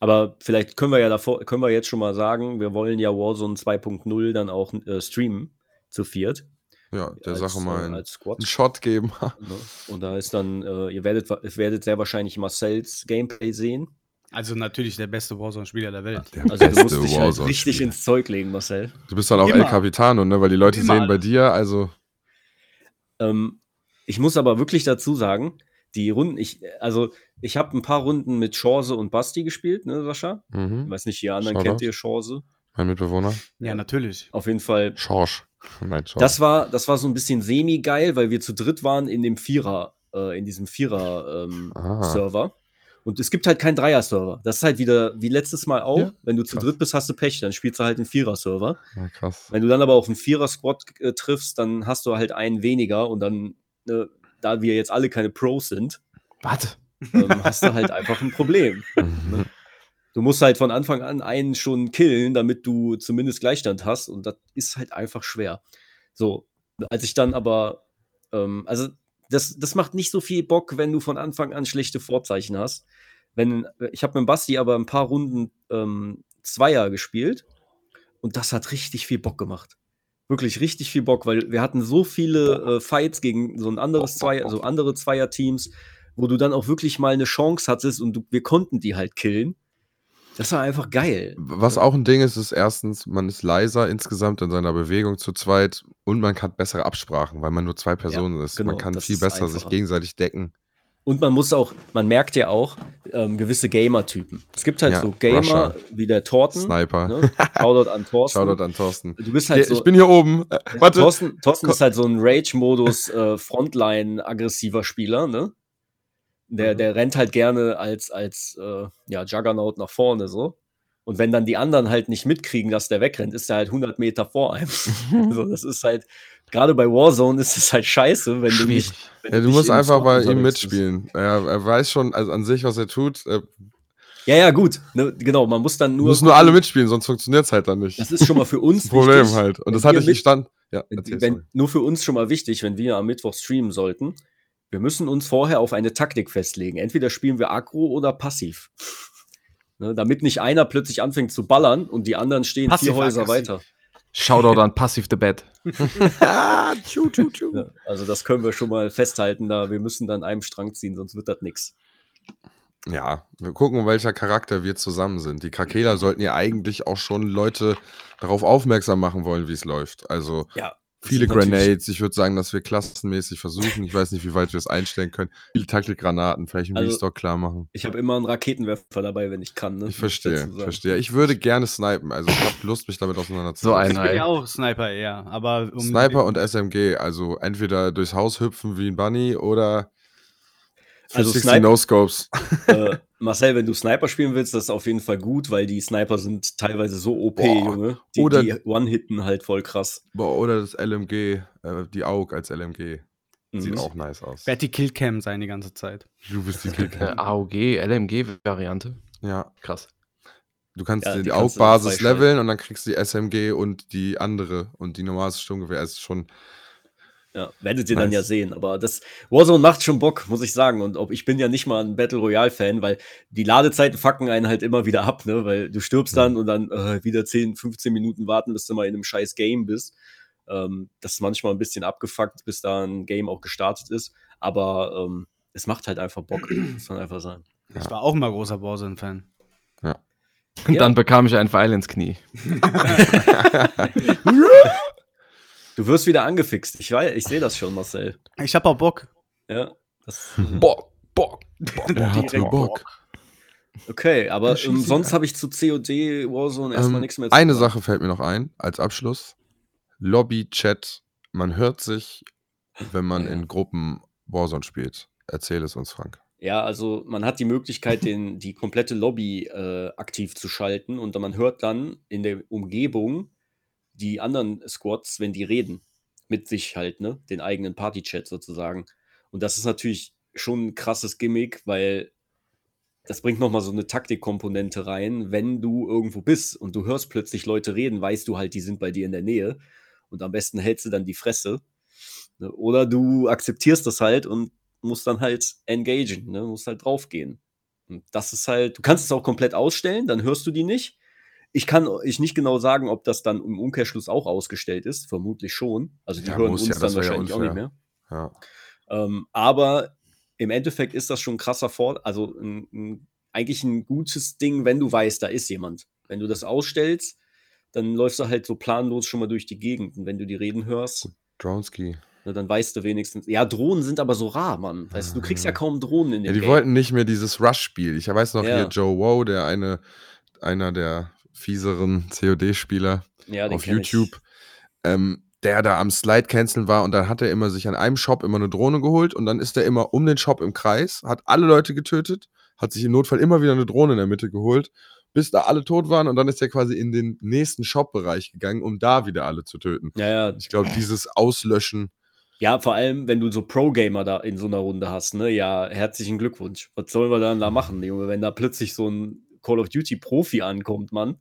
Aber vielleicht können wir ja davor, können wir jetzt schon mal sagen, wir wollen ja Warzone 2.0 dann auch äh, streamen zu viert. Ja, der als, Sache mal äh, einen, als Squad. einen Shot geben. (laughs) Ne? Und da ist dann, äh, ihr werdet, ihr werdet sehr wahrscheinlich Marcells Gameplay sehen. Also natürlich der beste Warzone-Spieler der Welt. Der Also du musst beste dich halt richtig ins Zeug legen, Marcel. Du bist dann auch Immer. El Capitano, ne? Weil die Leute Immer. sehen bei dir, also. Ähm, ich muss aber wirklich dazu sagen, die Runden, ich, also ich habe ein paar Runden mit Chance und Basti gespielt, ne, Sascha? Ich Mhm. weiß nicht, die anderen Shoutout. kennt ihr Chance. Mein Mitbewohner. Ja, natürlich. Auf jeden Fall Schorsch. (laughs) Nein, Schorsch. Das war, das war so ein bisschen semi-geil, weil wir zu dritt waren in dem Vierer, äh, in diesem Ah. Vierer-Server. und es gibt halt keinen Dreier-Server. Das ist halt wieder wie letztes Mal auch. Ja, Wenn du zu krass. dritt bist, hast du Pech, dann spielst du halt einen Vierer-Server. ja, krass. Wenn du dann aber auf einen Vierer-Squad äh, triffst, dann hast du halt einen weniger und dann, äh, da wir jetzt alle keine Pros sind, ähm, hast du halt einfach ein Problem. Mhm. (laughs) Du musst halt von Anfang an einen schon killen, damit du zumindest Gleichstand hast. Und das ist halt einfach schwer. So, als ich dann aber, ähm, also das, das macht nicht so viel Bock, wenn du von Anfang an schlechte Vorzeichen hast. Wenn, ich habe mit Basti aber ein paar Runden ähm, Zweier gespielt und das hat richtig viel Bock gemacht. Wirklich richtig viel Bock, weil wir hatten so viele äh, Fights gegen so ein anderes Zweier, so andere Zweier-Teams, wo du dann auch wirklich mal eine Chance hattest und du, wir konnten die halt killen. Das war einfach geil. Was auch ein Ding ist, ist erstens, man ist leiser insgesamt in seiner Bewegung zu zweit und man hat bessere Absprachen, weil man nur zwei Personen ist. genau, man kann viel besser sich gegenseitig decken. Und man muss auch, man merkt ja auch ähm, gewisse Gamer-Typen. Es gibt halt Ja, so Gamer Rusher. wie der Torten. Sniper. Ne? Shoutout an (laughs) Thorsten. Shoutout an Thorsten. Du bist halt so. ich bin hier oben. Äh, warte. Thorsten, Thorsten ist halt so ein Rage-Modus äh, Frontline-aggressiver Spieler, ne? Der, Mhm. der rennt halt gerne als, als äh, ja, Juggernaut nach vorne so. Und wenn dann die anderen halt nicht mitkriegen, dass der wegrennt, ist der halt 100 Meter vor einem. (laughs) so, das ist halt, gerade bei Warzone ist es halt scheiße, wenn du nicht. Wenn Ja, du musst einfach bei ihm mitspielen. Er, er weiß schon also an sich, was er tut. Er Ja, ja, gut. Ne, genau, man muss dann nur. müssen nur alle mitspielen, sonst funktioniert es halt dann nicht. Das ist schon mal für uns Problem wichtig, halt. Und das hatte ich nicht stand. Ja, wenn, nur für uns schon mal wichtig, wenn wir am Mittwoch streamen sollten. Wir müssen uns vorher auf eine Taktik festlegen. Entweder spielen wir aggro oder passiv. (laughs) Ne, damit nicht einer plötzlich anfängt zu ballern und die anderen stehen vier Häuser weiter. Shoutout an Passive the Bad. (laughs) Ah, tschu, tschu, tschu. Ja, also das können wir schon mal festhalten, da wir müssen dann einem Strang ziehen, sonst wird das nix. Ja, wir gucken, welcher Charakter wir zusammen sind. Die Krakela sollten ja eigentlich auch schon Leute darauf aufmerksam machen wollen, wie es läuft. Also Ja. Viele Grenades. Ich würde sagen, dass wir klassenmäßig versuchen. Ich weiß nicht, wie weit wir es einstellen können. Viele Taktikgranaten, vielleicht im Also, Restock klar machen. Ich habe immer einen Raketenwerfer dabei, wenn ich kann. Ne? Ich verstehe, verstehe. Ich würde gerne snipen. Also ich habe Lust, mich damit auseinanderzusetzen. So ein- Ich bin ja auch Sniper eher, aber um Sniper und SMG, also entweder durchs Haus hüpfen wie ein Bunny oder Also 60 Sniper- No-Scopes. (laughs) äh, Marcel, wenn du Sniper spielen willst, das ist auf jeden Fall gut, weil die Sniper sind teilweise so OP, Boah. Junge. Die, Oder- die One-Hitten halt voll krass. Boah, Oder das LMG, äh, die AUG als LMG. Sieht Mhm. auch nice aus. Werd die Killcam sein die ganze Zeit. Du bist die (laughs) Äh, Killcam. AOG, LMG-Variante. Ja, Krass. du kannst Ja, die, die AUG-Basis leveln und dann kriegst du die SMG und die andere und die normale Sturmgewehr ist schon. Ja, werdet ihr dann Nice. ja sehen. Aber das Warzone macht schon Bock, muss ich sagen. Und ob ich bin ja nicht mal ein Battle Royale-Fan, weil die Ladezeiten fucken einen halt immer wieder ab, ne? Weil du stirbst dann und dann äh, wieder 10, 15 Minuten warten, bis du mal in einem scheiß Game bist. Ähm, das ist manchmal ein bisschen abgefuckt, bis da ein Game auch gestartet ist. Aber ähm, es macht halt einfach Bock, muss man einfach sagen. Ich Ja. war auch mal großer Warzone-Fan. Und Ja. dann bekam ich einen Pfeil ins Knie. (laughs) (laughs) (laughs) Du wirst wieder angefixt. Ich weiß, ich sehe das schon, Marcel. Ich hab auch Bock. Ja. Das, (laughs) Bock, Bock. Er hatte Direkt Bock. okay, aber ähm, sonst habe ich zu COD Warzone erstmal Ähm, nichts mehr zu eine sagen. Sache fällt mir noch ein, als Abschluss. Lobby, Chat, man hört sich, wenn man Ja. in Gruppen Warzone spielt. Erzähl es uns, Frank. Ja, also man hat die Möglichkeit, den, die komplette Lobby äh, aktiv zu schalten und man hört dann in der Umgebung die anderen Squads, wenn die reden, mit sich halt, ne? Den eigenen Party-Chat sozusagen. Und das ist natürlich schon ein krasses Gimmick, weil das bringt nochmal so eine Taktikkomponente rein. Wenn du irgendwo bist und du hörst plötzlich Leute reden, weißt du halt, die sind bei dir in der Nähe. Und am besten hältst du dann die Fresse. Ne? Oder du akzeptierst das halt und musst dann halt engagen, ne? musst halt draufgehen. Und das ist halt, du kannst es auch komplett ausstellen, dann hörst du die nicht. Ich kann euch nicht genau sagen, ob das dann im Umkehrschluss auch ausgestellt ist, vermutlich schon. Also die Ja, hören uns ja, dann wär ja wahrscheinlich auch nicht mehr. Ja. Ähm, aber im Endeffekt ist das schon ein krasser Vor, also ein, ein, eigentlich ein gutes Ding, wenn du weißt, da ist jemand. Wenn du das ausstellst, dann läufst du halt so planlos schon mal durch die Gegend. Und wenn du die reden hörst, Dronski. ne, dann weißt du wenigstens. Ja, Drohnen sind aber so rar, Mann. Weißt du, du kriegst ja kaum Drohnen in Ja, dem die wollten nicht mehr dieses Rush-Spiel. Ich weiß noch Ja. hier Joe Wow, der eine, einer der fieseren COD-Spieler ja, auf. YouTube, ähm, der da am Slide canceln war und dann hat er immer sich an einem Shop immer eine Drohne geholt und dann ist er immer um den Shop im Kreis, hat alle Leute getötet, hat sich im Notfall immer wieder eine Drohne in der Mitte geholt, bis da alle tot waren und dann ist er quasi in den nächsten Shop-Bereich gegangen, um da wieder alle zu töten. Ja, ja, Ich glaube, dieses Auslöschen, Ja, vor allem, wenn du so Pro-Gamer da in so einer Runde hast, ne? Ja, herzlichen Glückwunsch. Was sollen wir dann da machen, Junge, wenn da plötzlich so ein Call of Duty-Profi ankommt, Mann?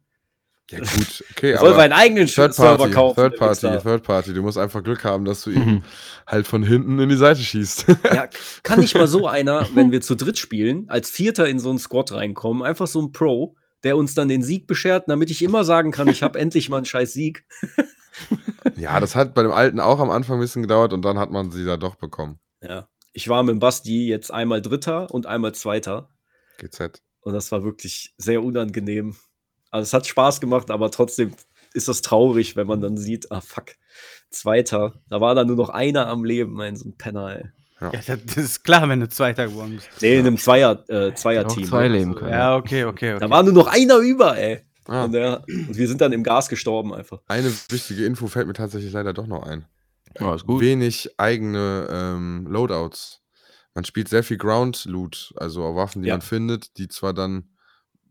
Ja gut, okay, wir aber einen eigenen Third Server Party, kaufen? Third Party? Third Party, du musst einfach Glück haben, dass du ihn Mhm. halt von hinten in die Seite schießt. Ja, (laughs) kann nicht mal so einer, wenn wir zu dritt spielen, als Vierter in so einen Squad reinkommen, einfach so ein Pro, der uns dann den Sieg beschert, damit ich immer sagen kann, ich habe (laughs) endlich mal einen scheiß Sieg. (laughs) ja, das hat bei dem Alten auch am Anfang ein bisschen gedauert und dann hat man sie da doch bekommen. Ja. Ich war mit dem Basti jetzt einmal Dritter und einmal Zweiter. GZ. Und das war wirklich sehr unangenehm. Also es hat Spaß gemacht, aber trotzdem ist das traurig, wenn man dann sieht, ah fuck, Zweiter. Da war dann nur noch einer am Leben, mein so ein Penner, ey. Ja, das das ist klar, wenn du Zweiter geworden bist. Nee, in einem Zweier, äh, Zweier-Team. zwei leben können. Ja, okay, okay, Da okay. war nur noch einer über, ey. Ah, Und, der, und wir sind dann im Gas gestorben einfach. eine wichtige Info fällt mir tatsächlich leider doch noch ein. Ja, ist gut. Wenig eigene ähm, Loadouts. Man spielt sehr viel Ground Loot, also auch Waffen, die Ja. man findet, die zwar dann.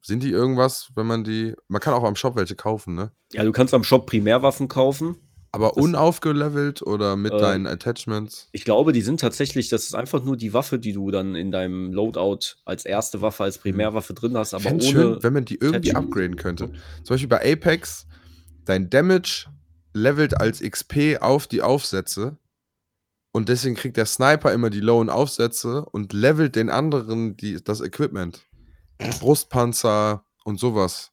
Sind die irgendwas, wenn man die. Man kann auch am Shop welche kaufen, ne? Ja, du kannst am Shop Primärwaffen kaufen. Aber Das- unaufgelevelt oder mit Äh, deinen Attachments? Ich glaube, die sind tatsächlich, das ist einfach nur die Waffe, die du dann in deinem Loadout als erste Waffe, als Primärwaffe drin hast, aber Fänd's ohne. schön, wenn man die irgendwie Attachment. upgraden könnte. Zum Beispiel bei Apex, dein Damage levelt als XP auf die Aufsätze und deswegen kriegt der Sniper immer die lowen Aufsätze und levelt den anderen die, das Equipment. (clears throat) Brustpanzer und sowas.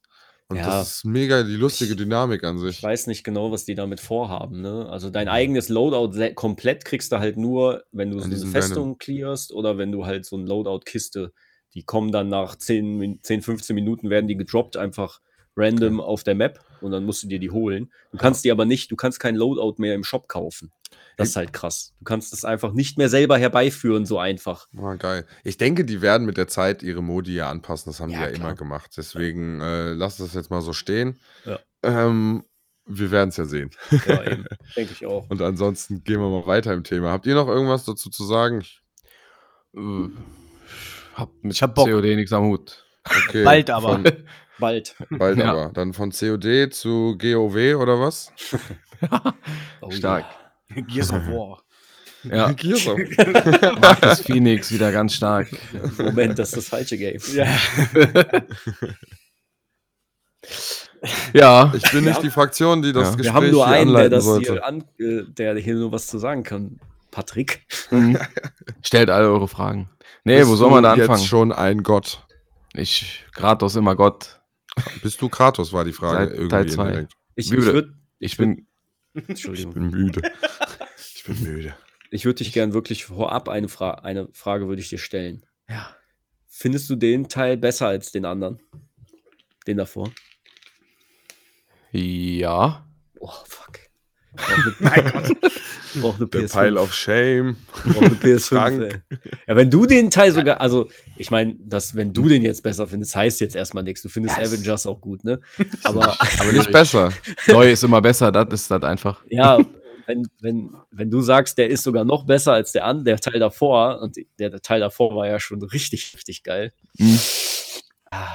Und Ja. das ist mega die lustige Dynamik an ich sich. weiß nicht genau, was die damit vorhaben. Ne? Also dein eigenes Loadout komplett kriegst du halt nur, wenn du so eine Festung clearst oder wenn du halt so ein Loadout-Kiste, die kommen dann nach 10, Min- 10, 15 Minuten, werden die gedroppt, einfach random auf der Map und dann musst du dir die holen. Du kannst die aber nicht, du kannst kein Loadout mehr im Shop kaufen. Das ist halt krass. Du kannst es einfach nicht mehr selber herbeiführen, so einfach. Ah, geil. Ich denke, die werden mit der Zeit ihre Modi ja anpassen. Das haben Ja, die ja klar. immer gemacht. Deswegen äh, lass das jetzt mal so stehen. Ja. Ähm, wir werden es ja sehen. Ja, eben. (laughs) Denke ich auch. Und ansonsten gehen wir mal weiter im Thema. Habt ihr noch irgendwas dazu zu sagen? Äh, hab mit Ich hab Bock. COD nichts am Hut. Okay, Bald aber. Von, Bald. bald Ja. aber. Dann von COD zu GOW oder was? (laughs) (laughs) Oh, Stark. (laughs) Gears of War. (laughs) Ja, Gears of- (laughs) Marcus Phoenix wieder ganz stark. Moment, das ist das falsche Game. Ja. Ja, Ich bin nicht Ja. die Fraktion, die das Ja. Gespräch Wir haben nur einen, der das sollte. hier an, äh, der hier nur was zu sagen kann. Patrick. Mhm. Stellt alle eure Fragen. Nee, Bist wo soll man da anfangen? jetzt schon ein Gott? Ich, Kratos immer Gott. Bist du Kratos, war die Frage. Seit irgendwie Teil zwei. Ich, ich würde Ich bin, Ich Entschuldigung. bin müde. Ich bin müde. Ich würde dich gern wirklich vorab eine, Fra eine Frage würde ich dir stellen. ja. Findest du den Teil besser als den anderen? Den davor? Ja. Oh, fuck. Brauch eine, (laughs) brauch eine Der PS5. Pile of Shame. Brauch eine (laughs) PS5 Frank. ey. Ja, wenn du den Teil sogar, also ich meine, dass wenn du den jetzt besser findest, heißt jetzt erstmal nichts. Du findest Yes. Avengers auch gut, ne? (laughs) Aber, Aber nicht besser. Neu ist immer besser, das ist das einfach. ja, wenn, wenn, wenn du sagst, der ist sogar noch besser als der, an, der Teil davor, und der, der Teil davor war ja schon richtig, richtig geil. Mhm. Ah.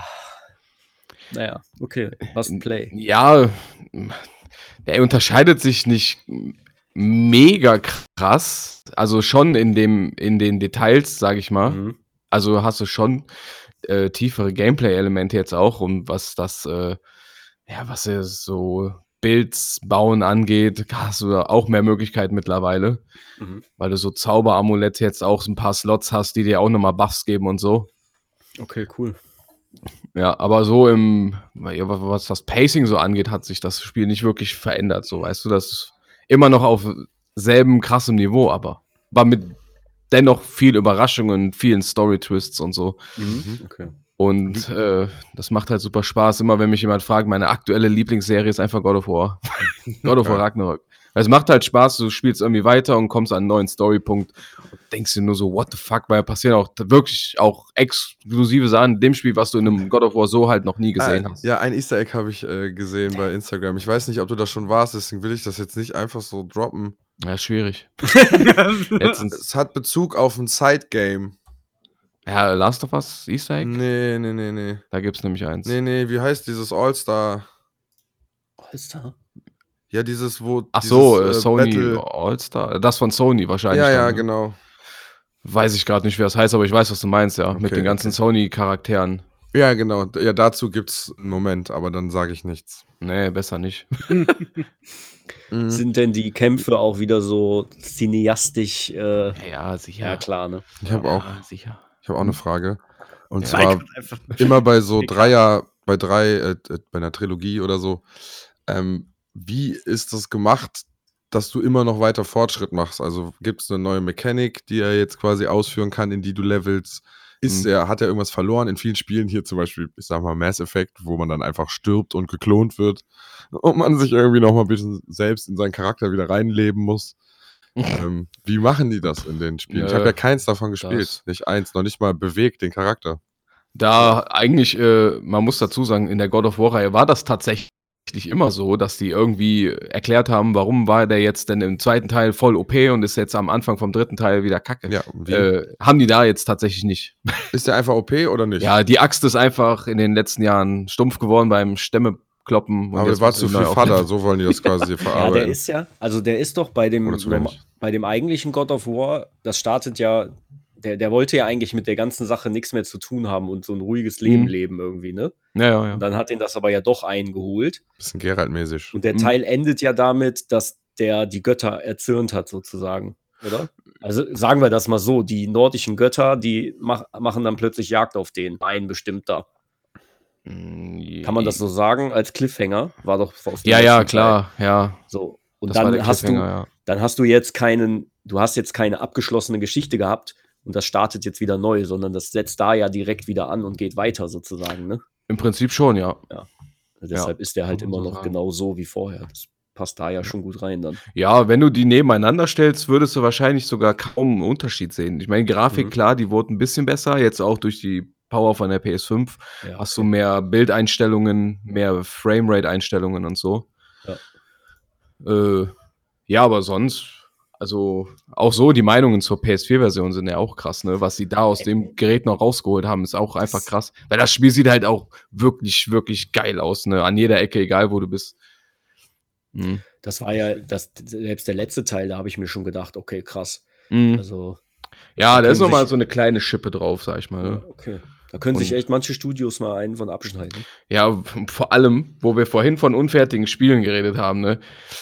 Naja, okay, was ein Play. Ja, er unterscheidet sich nicht mega krass. Also schon in, dem, in den Details, sage ich mal. Mhm. Also hast du schon äh, tiefere Gameplay-Elemente jetzt auch und was das, äh, ja, was äh, so Builds bauen angeht, hast du auch mehr Möglichkeiten mittlerweile, Mhm. weil du so Zauberamulette jetzt auch so ein paar Slots hast, die dir auch nochmal Buffs geben und so. Okay, cool. Ja, aber so im, was das Pacing so angeht, hat sich das Spiel nicht wirklich verändert. So, weißt du, das ist immer noch auf selben krassem Niveau, aber war mit dennoch viel Überraschungen, vielen Story-Twists und so. Mhm. Okay. Und äh, das macht halt super Spaß. Immer wenn mich jemand fragt, meine aktuelle Lieblingsserie ist einfach God of War. (laughs) God of War. Ragnarok. Es macht halt Spaß, du spielst irgendwie weiter und kommst an einen neuen Storypunkt und denkst dir nur so, what the fuck, weil passieren auch wirklich auch exklusive Sachen in dem Spiel, was du in einem God of War so halt noch nie gesehen ah, hast. Ja, ein Easter Egg habe ich äh, gesehen bei Instagram. Ich weiß nicht, ob du da schon warst, deswegen will ich das jetzt nicht einfach so droppen. Ja, schwierig. (laughs) Es hat Bezug auf ein Side-Game. ja, Last of Us Easter Egg? Nee, nee, nee, nee. Da gibt's nämlich eins. Nee, nee, wie heißt dieses All-Star? All-Star? Ja, dieses, wo. Ach so, äh, dieses, Sony All-Star. Das von Sony wahrscheinlich. Ja, ja, dann, ne? genau. Weiß ich gerade nicht, wie das heißt, aber ich weiß, was du meinst, ja. Mit Okay, den ganzen okay. Sony-Charakteren. Ja, genau. Ja, dazu gibt's einen Moment, aber dann sage ich nichts. Nee, besser nicht. (laughs) Mhm. Sind denn die Kämpfe auch wieder so cineastisch? Äh, Ja, sicher. ja, klar, ne? Ich habe auch, Ja, sicher. ich habe auch eine Frage. Und Ja. zwar immer bei so. (laughs) Dreier, bei drei, äh, äh, bei einer Trilogie oder so. Ähm, wie ist das gemacht, dass du immer noch weiter Fortschritt machst? Also gibt es eine neue Mechanik, die er jetzt quasi ausführen kann, in die du levelst? Ist Mhm. er, hat er irgendwas verloren? In vielen Spielen hier zum Beispiel, ich sag mal Mass Effect, wo man dann einfach stirbt und geklont wird (laughs) und man sich irgendwie noch mal ein bisschen selbst in seinen Charakter wieder reinleben muss. (laughs) ähm, wie machen die das in den Spielen? Ich Ja, habe ja keins davon gespielt. das- Nicht eins, noch nicht mal bewegt, den Charakter. Da eigentlich, äh, man muss dazu sagen, in der God of War-Reihe war das tatsächlich immer so, dass die irgendwie erklärt haben, warum war der jetzt denn im zweiten Teil voll OP und ist jetzt am Anfang vom dritten Teil wieder kacke. Ja, wie? Äh, haben die da jetzt tatsächlich nicht. (laughs) ist der einfach OP oder nicht? Ja, die Axt ist einfach in den letzten Jahren stumpf geworden beim Stämmekloppen. und aber es war zu viel Vater, so wollen die das (laughs) quasi Ja, der verarbeiten. ist ja, also der ist doch bei dem, bei dem eigentlichen God of War, das startet ja, der, der wollte ja eigentlich mit der ganzen Sache nichts mehr zu tun haben und so ein ruhiges Leben Mhm. leben irgendwie, ne? Ja, ja, ja. Und dann hat ihn das aber ja doch eingeholt. Bisschen Geralt-mäßig. Und der Mhm. Teil endet ja damit, dass der die Götter erzürnt hat, sozusagen, oder? Also sagen wir das mal so: Die nordischen Götter, die mach, machen dann plötzlich Jagd auf den, ein bestimmter. Mm, Kann man das so sagen als Cliffhanger? War doch aus Ja, ja, letzten klar, ja. Teil. So. Und Das war der dann hast du, ja. dann hast du jetzt keinen, du hast jetzt keine abgeschlossene Geschichte gehabt und das startet jetzt wieder neu, sondern das setzt da ja direkt wieder an und geht weiter sozusagen. Ne? Im Prinzip schon, ja. Deshalb ist der halt immer noch genau so wie vorher. Das passt da ja schon gut rein dann. Ja, wenn du die nebeneinander stellst, würdest du wahrscheinlich sogar kaum einen Unterschied sehen. Ich meine, Grafik, Mhm. klar, die wurde ein bisschen besser, jetzt auch durch die Power von der PS5 Ja, hast du mehr Bildeinstellungen, mehr Framerate-Einstellungen und so. Ja. Äh, ja, aber sonst, also auch so, die Meinungen zur PS4-Version sind ja auch krass, ne? Was sie da aus dem Gerät noch rausgeholt haben, ist auch einfach krass. Weil das Spiel sieht halt auch wirklich, wirklich geil aus, ne? An jeder Ecke, egal wo du bist. Mhm. Das war ja, das, selbst der letzte Teil, da habe ich mir schon gedacht, okay, krass. Mhm. Also, Ja, da ist noch mal sich- so eine kleine Schippe drauf, sag ich mal. Ne? okay. Da können sich echt manche Studios mal einen von abschneiden. Ja, vor allem, wo wir vorhin von unfertigen Spielen geredet haben, ne,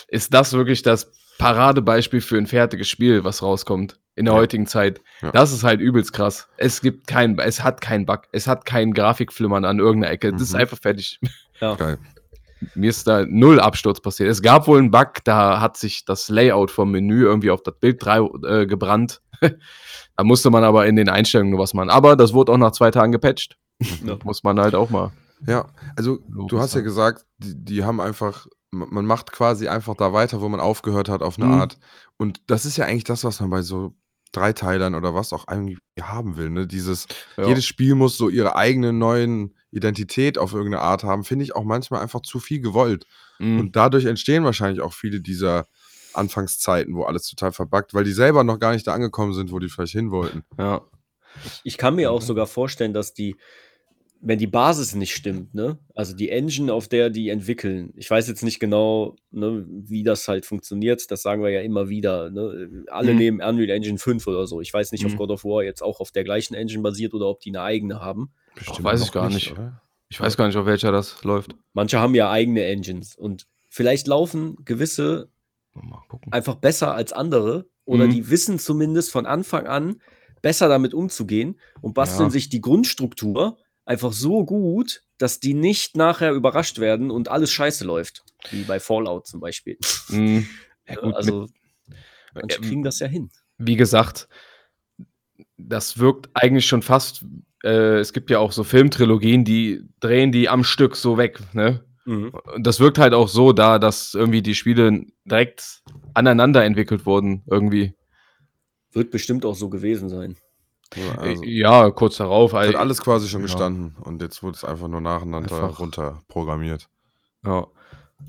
ist das wirklich das Paradebeispiel für ein fertiges Spiel, was rauskommt in der Ja. heutigen Zeit. Ja. Das ist halt übelst krass. Es gibt keinen, es hat keinen Bug, es hat keinen Grafikflimmern an irgendeiner Ecke. Das ist Mhm. einfach fertig. Ja. Geil. Mir ist da null Absturz passiert. Es gab wohl einen Bug, da hat sich das Layout vom Menü irgendwie auf das Bild drei, äh, gebrannt. (laughs) da musste man aber in den Einstellungen was machen. Aber das wurde auch nach zwei Tagen gepatcht. Ja. Muss man halt auch mal. Ja, also du hast ja gesagt, die, die haben einfach, man macht quasi einfach da weiter, wo man aufgehört hat, auf eine Mhm. Art. Und das ist ja eigentlich das, was man bei so Dreiteilern oder was auch irgendwie haben will. Ne? Dieses, Ja. jedes Spiel muss so ihre eigene neuen Identität auf irgendeine Art haben, finde ich auch manchmal einfach zu viel gewollt. Mhm. Und dadurch entstehen wahrscheinlich auch viele dieser Anfangszeiten, wo alles total verbuggt, weil die selber noch gar nicht da angekommen sind, wo die vielleicht hin wollten. ja. Ich kann mir auch Mhm. sogar vorstellen, dass die, wenn die Basis nicht stimmt, ne, also die Engine, auf der die entwickeln, ich weiß jetzt nicht genau, ne, wie das halt funktioniert, das sagen wir ja immer wieder, ne, alle Mhm. nehmen Unreal Engine 5 oder so. Ich weiß nicht, ob Mhm. God of War jetzt auch auf der gleichen Engine basiert oder ob die eine eigene haben. Bestimmt weiß ich gar nicht. oder? Ich weiß gar nicht, auf welcher das läuft. Manche haben ja eigene Engines und vielleicht laufen gewisse einfach besser als andere oder Mhm. die wissen zumindest von Anfang an besser damit umzugehen und basteln Ja. sich die Grundstruktur einfach so gut, dass die nicht nachher überrascht werden und alles scheiße läuft. Wie bei Fallout zum Beispiel. Mhm. (laughs) Ja, gut, also, manche ähm, kriegen das ja hin. wie gesagt, das wirkt eigentlich schon fast. Äh, es gibt ja auch so Filmtrilogien, die drehen die am Stück so weg. Ne? Mhm. Und das wirkt halt auch so da, dass irgendwie die Spiele direkt aneinander entwickelt wurden. Irgendwie. Wird bestimmt auch so gewesen sein. Ja, also, Äh, ja, kurz darauf. es hat Also, alles quasi schon ja. gestanden und jetzt wurde es einfach nur nacheinander Einfach. runter programmiert. ja.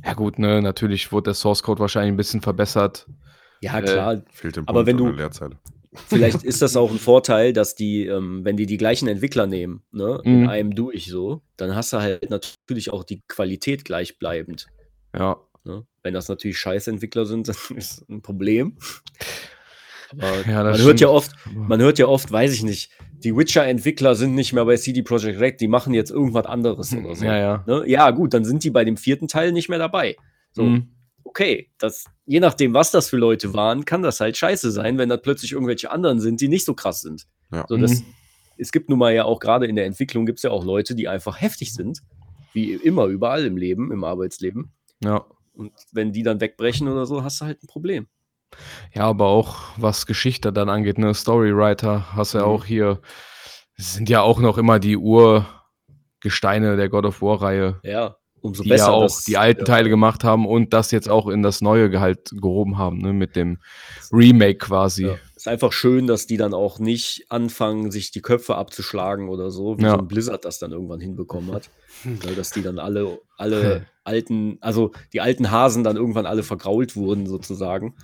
ja, gut, ne? Natürlich wurde der Source Code wahrscheinlich ein bisschen verbessert. Ja, Äh, klar. Fehlt dem Aber wenn du- Leerzeile. Vielleicht (laughs) ist das auch ein Vorteil, dass die, ähm, wenn die die gleichen Entwickler nehmen, ne, in Mhm. einem durch so, dann hast du halt natürlich auch die Qualität gleichbleibend. Ja. Ne? Wenn das natürlich Scheißentwickler sind, (laughs) dann ist ein Problem. (laughs) Ja, man das hört ja oft, man hört ja oft, weiß ich nicht, die Witcher-Entwickler sind nicht mehr bei CD Projekt Red, die machen jetzt irgendwas anderes oder so. Ja, ja. Ne? ja, gut, dann sind die bei dem vierten Teil nicht mehr dabei. So, Mhm. okay, das, je nachdem, was das für Leute waren, kann das halt scheiße sein, wenn da plötzlich irgendwelche anderen sind, die nicht so krass sind. Ja. So, das, Mhm. Es gibt nun mal ja auch gerade in der Entwicklung gibt es ja auch Leute, die einfach heftig sind, wie immer, überall im Leben, im Arbeitsleben. Ja. Und wenn die dann wegbrechen oder so, hast du halt ein Problem. Ja, aber auch was Geschichte dann angeht, ne, Storywriter hast du ja Mhm. auch hier, sind ja auch noch immer die Urgesteine der God of War-Reihe. Ja. umso die besser. ja auch dass- die alten ja. Teile gemacht haben und das jetzt auch in das neue Gehalt gehoben haben, ne, mit dem Remake quasi. Ja. Ist einfach schön, dass die dann auch nicht anfangen, sich die Köpfe abzuschlagen oder so, wie Ja. so ein Blizzard das dann irgendwann hinbekommen hat. Weil dass die dann alle, alle alten, also die alten Hasen dann irgendwann alle vergrault wurden, sozusagen.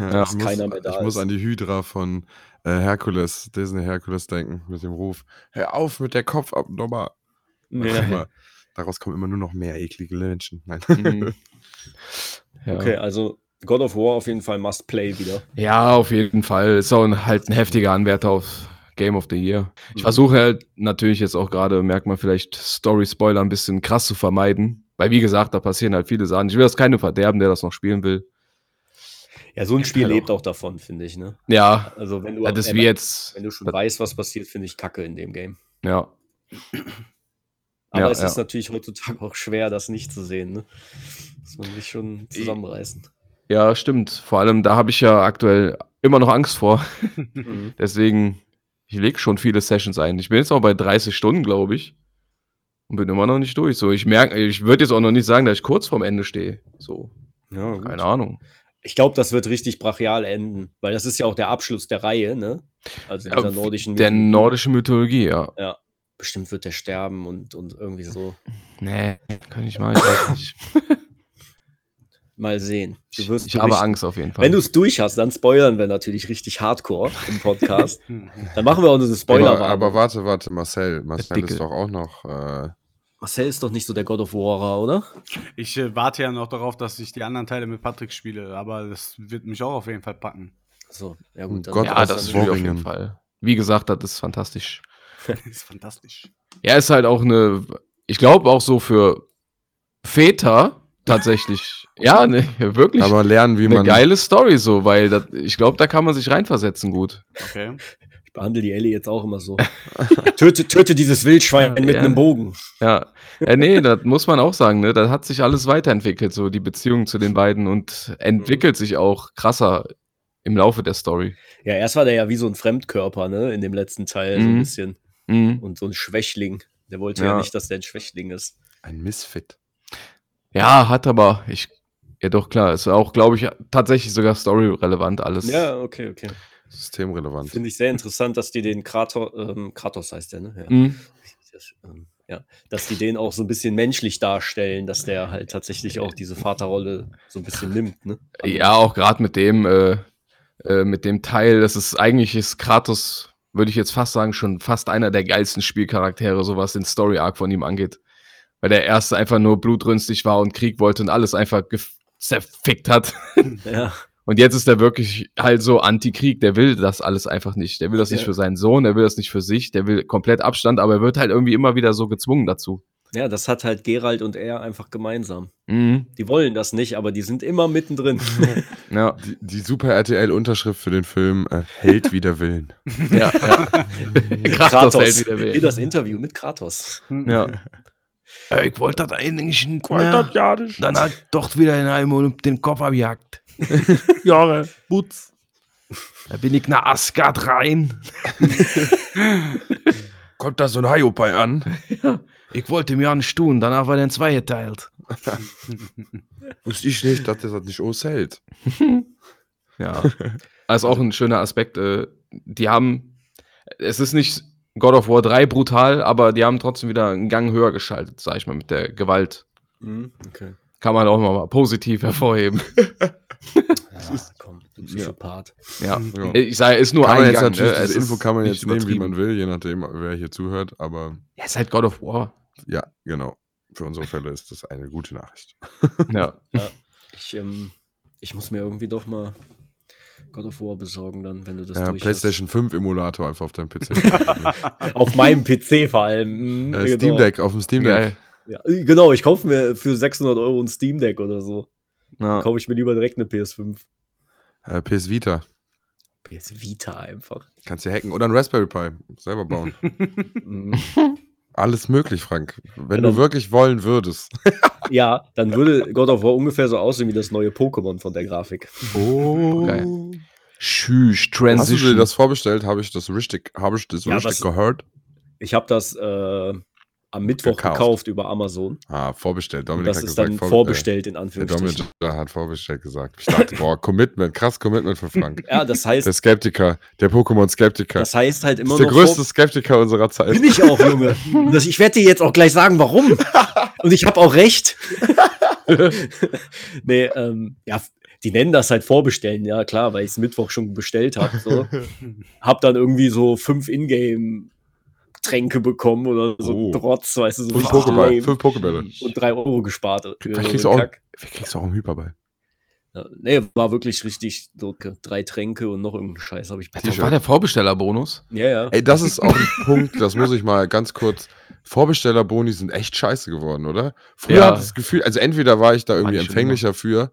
Ja, ich muss, mehr da ich muss an die Hydra von äh, Herkules, Disney Herkules denken, mit dem Ruf: Hör auf mit der Kopfabnummer. Ja. (laughs) Daraus kommen immer nur noch mehr eklige Menschen. Nein. Mhm. (laughs) ja. Okay, also God of War auf jeden Fall must play wieder. ja, auf jeden Fall. Ist auch ein, halt ein heftiger Anwärter auf Game of the Year. Ich Mhm. versuche halt natürlich jetzt auch gerade, merkt man vielleicht, Story-Spoiler ein bisschen krass zu vermeiden. Weil, wie gesagt, da passieren halt viele Sachen. Ich will das keinem verderben, der das noch spielen will. Ja, so ein Spiel Halt auch. lebt auch davon, finde ich, ne? Ja, Also wenn du, das ist wenn, wie jetzt. wenn du schon weißt, was passiert, finde ich Kacke in dem Game. Ja, Aber Ja, es ja. ist natürlich heutzutage auch schwer, das nicht zu sehen, ne? Muss man sich schon zusammenreißen. ja, stimmt. Vor allem, da habe ich ja aktuell immer noch Angst vor. (laughs) Mhm. (laughs) Deswegen, ich lege schon viele Sessions ein. Ich bin jetzt auch bei 30 Stunden, glaube ich. Und bin immer noch nicht durch. So, ich merke, ich würde jetzt auch noch nicht sagen, dass ich kurz vorm Ende stehe. So, Ja, keine Ahnung. Ich glaube, das wird richtig brachial enden, weil das ist ja auch der Abschluss der Reihe, ne? Also Ja, dieser nordischen Der Mythologie. nordische Mythologie, ja. Bestimmt wird der sterben und, und irgendwie so. Nee, kann ich mal. Ich, weiß nicht. (laughs) Mal sehen. Du ich, wirst ich habe. Angst auf jeden Fall. Wenn du es durch hast, dann spoilern wir natürlich richtig hardcore im Podcast. (laughs) dann machen wir auch eine aber, spoiler aber warte, warte, Marcel. Marcel ist doch auch noch. Äh, Marcel ist doch nicht so der God of Warer, oder? Ich äh, warte ja noch darauf, dass ich die anderen Teile mit Patrick spiele, aber das wird mich auch auf jeden Fall packen. So, ja gut. Gott ja, aus das spielt auf jeden. Fall. Wie gesagt, das ist fantastisch. (laughs) Das ist fantastisch. Ja, ist halt auch eine, ich glaube auch so für Väter tatsächlich. (laughs) ja, ne, wirklich. aber lernen, wie eine man. geile Story so, weil das, ich glaube, da kann man sich reinversetzen gut. Okay. Ich behandle die Ellie jetzt auch immer so. (laughs) töte, töte dieses Wildschwein Ja, mit ja. einem Bogen. Ja, ja nee, das muss man auch sagen, ne? Da hat sich alles weiterentwickelt, so die Beziehung zu den beiden und entwickelt sich auch krasser im Laufe der Story. Ja, erst war der ja wie so ein Fremdkörper, ne? In dem letzten Teil so ein Mhm. bisschen. Mhm. Und so ein Schwächling. Der wollte ja, Ja. nicht, dass der ein Schwächling ist. Ein Misfit. Ja, hat aber, ich, ja doch klar, ist auch, glaube ich, tatsächlich sogar storyrelevant alles. Ja, okay, okay. Systemrelevant. Finde ich sehr interessant, dass die den Kratos, ähm, Kratos heißt der, ne? Ja. Mhm. Das, ähm, ja. Dass die den auch so ein bisschen menschlich darstellen, dass der halt tatsächlich auch diese Vaterrolle so ein bisschen nimmt, ne? Ja, auch gerade mit dem, äh, äh, mit dem Teil, das ist eigentlich ist Kratos, würde ich jetzt fast sagen, schon fast einer der geilsten Spielcharaktere, so was den Story Arc von ihm angeht. Weil der erste einfach nur blutrünstig war und Krieg wollte und alles einfach zerfickt hat. Ja. Und jetzt ist er wirklich halt so Anti-Krieg. Der will das alles einfach nicht. Der will das nicht Ja. für seinen Sohn, der will das nicht für sich, der will komplett Abstand, aber er wird halt irgendwie immer wieder so gezwungen dazu. ja, das hat halt Gerald und er einfach gemeinsam. Mhm. Die wollen das nicht, aber die sind immer mittendrin. (laughs) Ja, Die, die Super RTL-Unterschrift für den Film äh, Held wider Willen. (laughs) ja, ja. Kratos hält wieder Wie weh. das Interview mit Kratos. Ja. Äh, Ich wollte das eigentlich nicht ja nicht. Dann hat doch wieder in einem den Kopf abjagt. (laughs) Jahre, Butz. Da bin ich nach Asgard rein. (laughs) Kommt da so ein Hiopai an? Ich wollte mir einen tun, danach war der in zwei geteilt. (laughs) Wusste ich nicht, dass das nicht aushält. Ja. Also auch ein schöner Aspekt. Äh, die haben, es ist nicht God of War 3 brutal, aber die haben trotzdem wieder einen Gang höher geschaltet, sag ich mal, mit der Gewalt. Mhm, okay. Kann man auch mal positiv hervorheben. Ja, komm, du Psychopath. Ja. Ja. Ich sage, ist nur Kann man ein jetzt Gang. natürlich, ne? diese Es Info kann man jetzt nehmen, wie man will, je nachdem, wer hier zuhört, aber Ja, ist halt God of War. ja, genau. Für unsere Fälle ist das eine gute Nachricht. (laughs) Ja. Ich, ähm, ich muss mir irgendwie doch mal God of War besorgen, dann, wenn du das Ja, durch PlayStation 5 Emulator einfach auf deinem PC. hast. (laughs) Auf meinem PC vor allem. Mhm, äh, genau. Steam Deck, auf dem Steam Deck. Ja, genau, ich kaufe mir für 600 Euro ein Steam Deck oder so. Ja. Kaufe ich mir lieber direkt eine PS5. Äh, PS Vita. PS Vita einfach. Kannst du hacken. Oder ein Raspberry Pi. Selber bauen. (laughs) (laughs) Alles möglich, Frank. Wenn Ja, du wirklich wollen würdest. (laughs) ja, dann würde God of War ungefähr so aussehen wie das neue Pokémon von der Grafik. Oh. Geil. Schüch, Hast du dir Transition. das vorbestellt? Habe ich das richtig, habe ich das Ja, richtig was- gehört? Ich habe das, äh, am Mittwoch Gekauft. gekauft, über Amazon. Ah, vorbestellt. Und Dominik das hat ist gesagt, dann vor- vorbestellt, in Äh, der Anführungsstrichen. Dominik hat vorbestellt gesagt. Ich dachte, boah, (laughs) Commitment, krass Commitment für Frank. Ja, das heißt, Der Skeptiker, der Pokémon-Skeptiker. das heißt halt immer ist der noch. größte vor- Skeptiker unserer Zeit. Bin ich auch, Junge. (laughs) Das, ich werde dir jetzt auch gleich sagen, warum. (laughs) Und ich habe auch recht. nee, ähm, ja, die nennen das halt vorbestellen, ja klar, weil ich es Mittwoch schon bestellt habe. So. Hab dann irgendwie so fünf Ingame-Tränke bekommen oder so Oh. Trotz, weißt du, so Fünf Pokéball, fünf Pokébälle. und drei Euro gespart. Vielleicht so kriegst, du einen auch, vielleicht kriegst du auch einen Hyperball. Ja, nee, war wirklich richtig so drei Tränke und noch irgendeinen Scheiß habe ich Das T-Shirt. war der Vorbestellerbonus. Ja, ja. Ey, das ist auch ein (laughs) Punkt, das muss ich mal ganz kurz. Vorbestellerboni sind echt scheiße geworden, oder? Früher Ja. hatte ich das Gefühl, also entweder war ich da irgendwie empfänglicher für,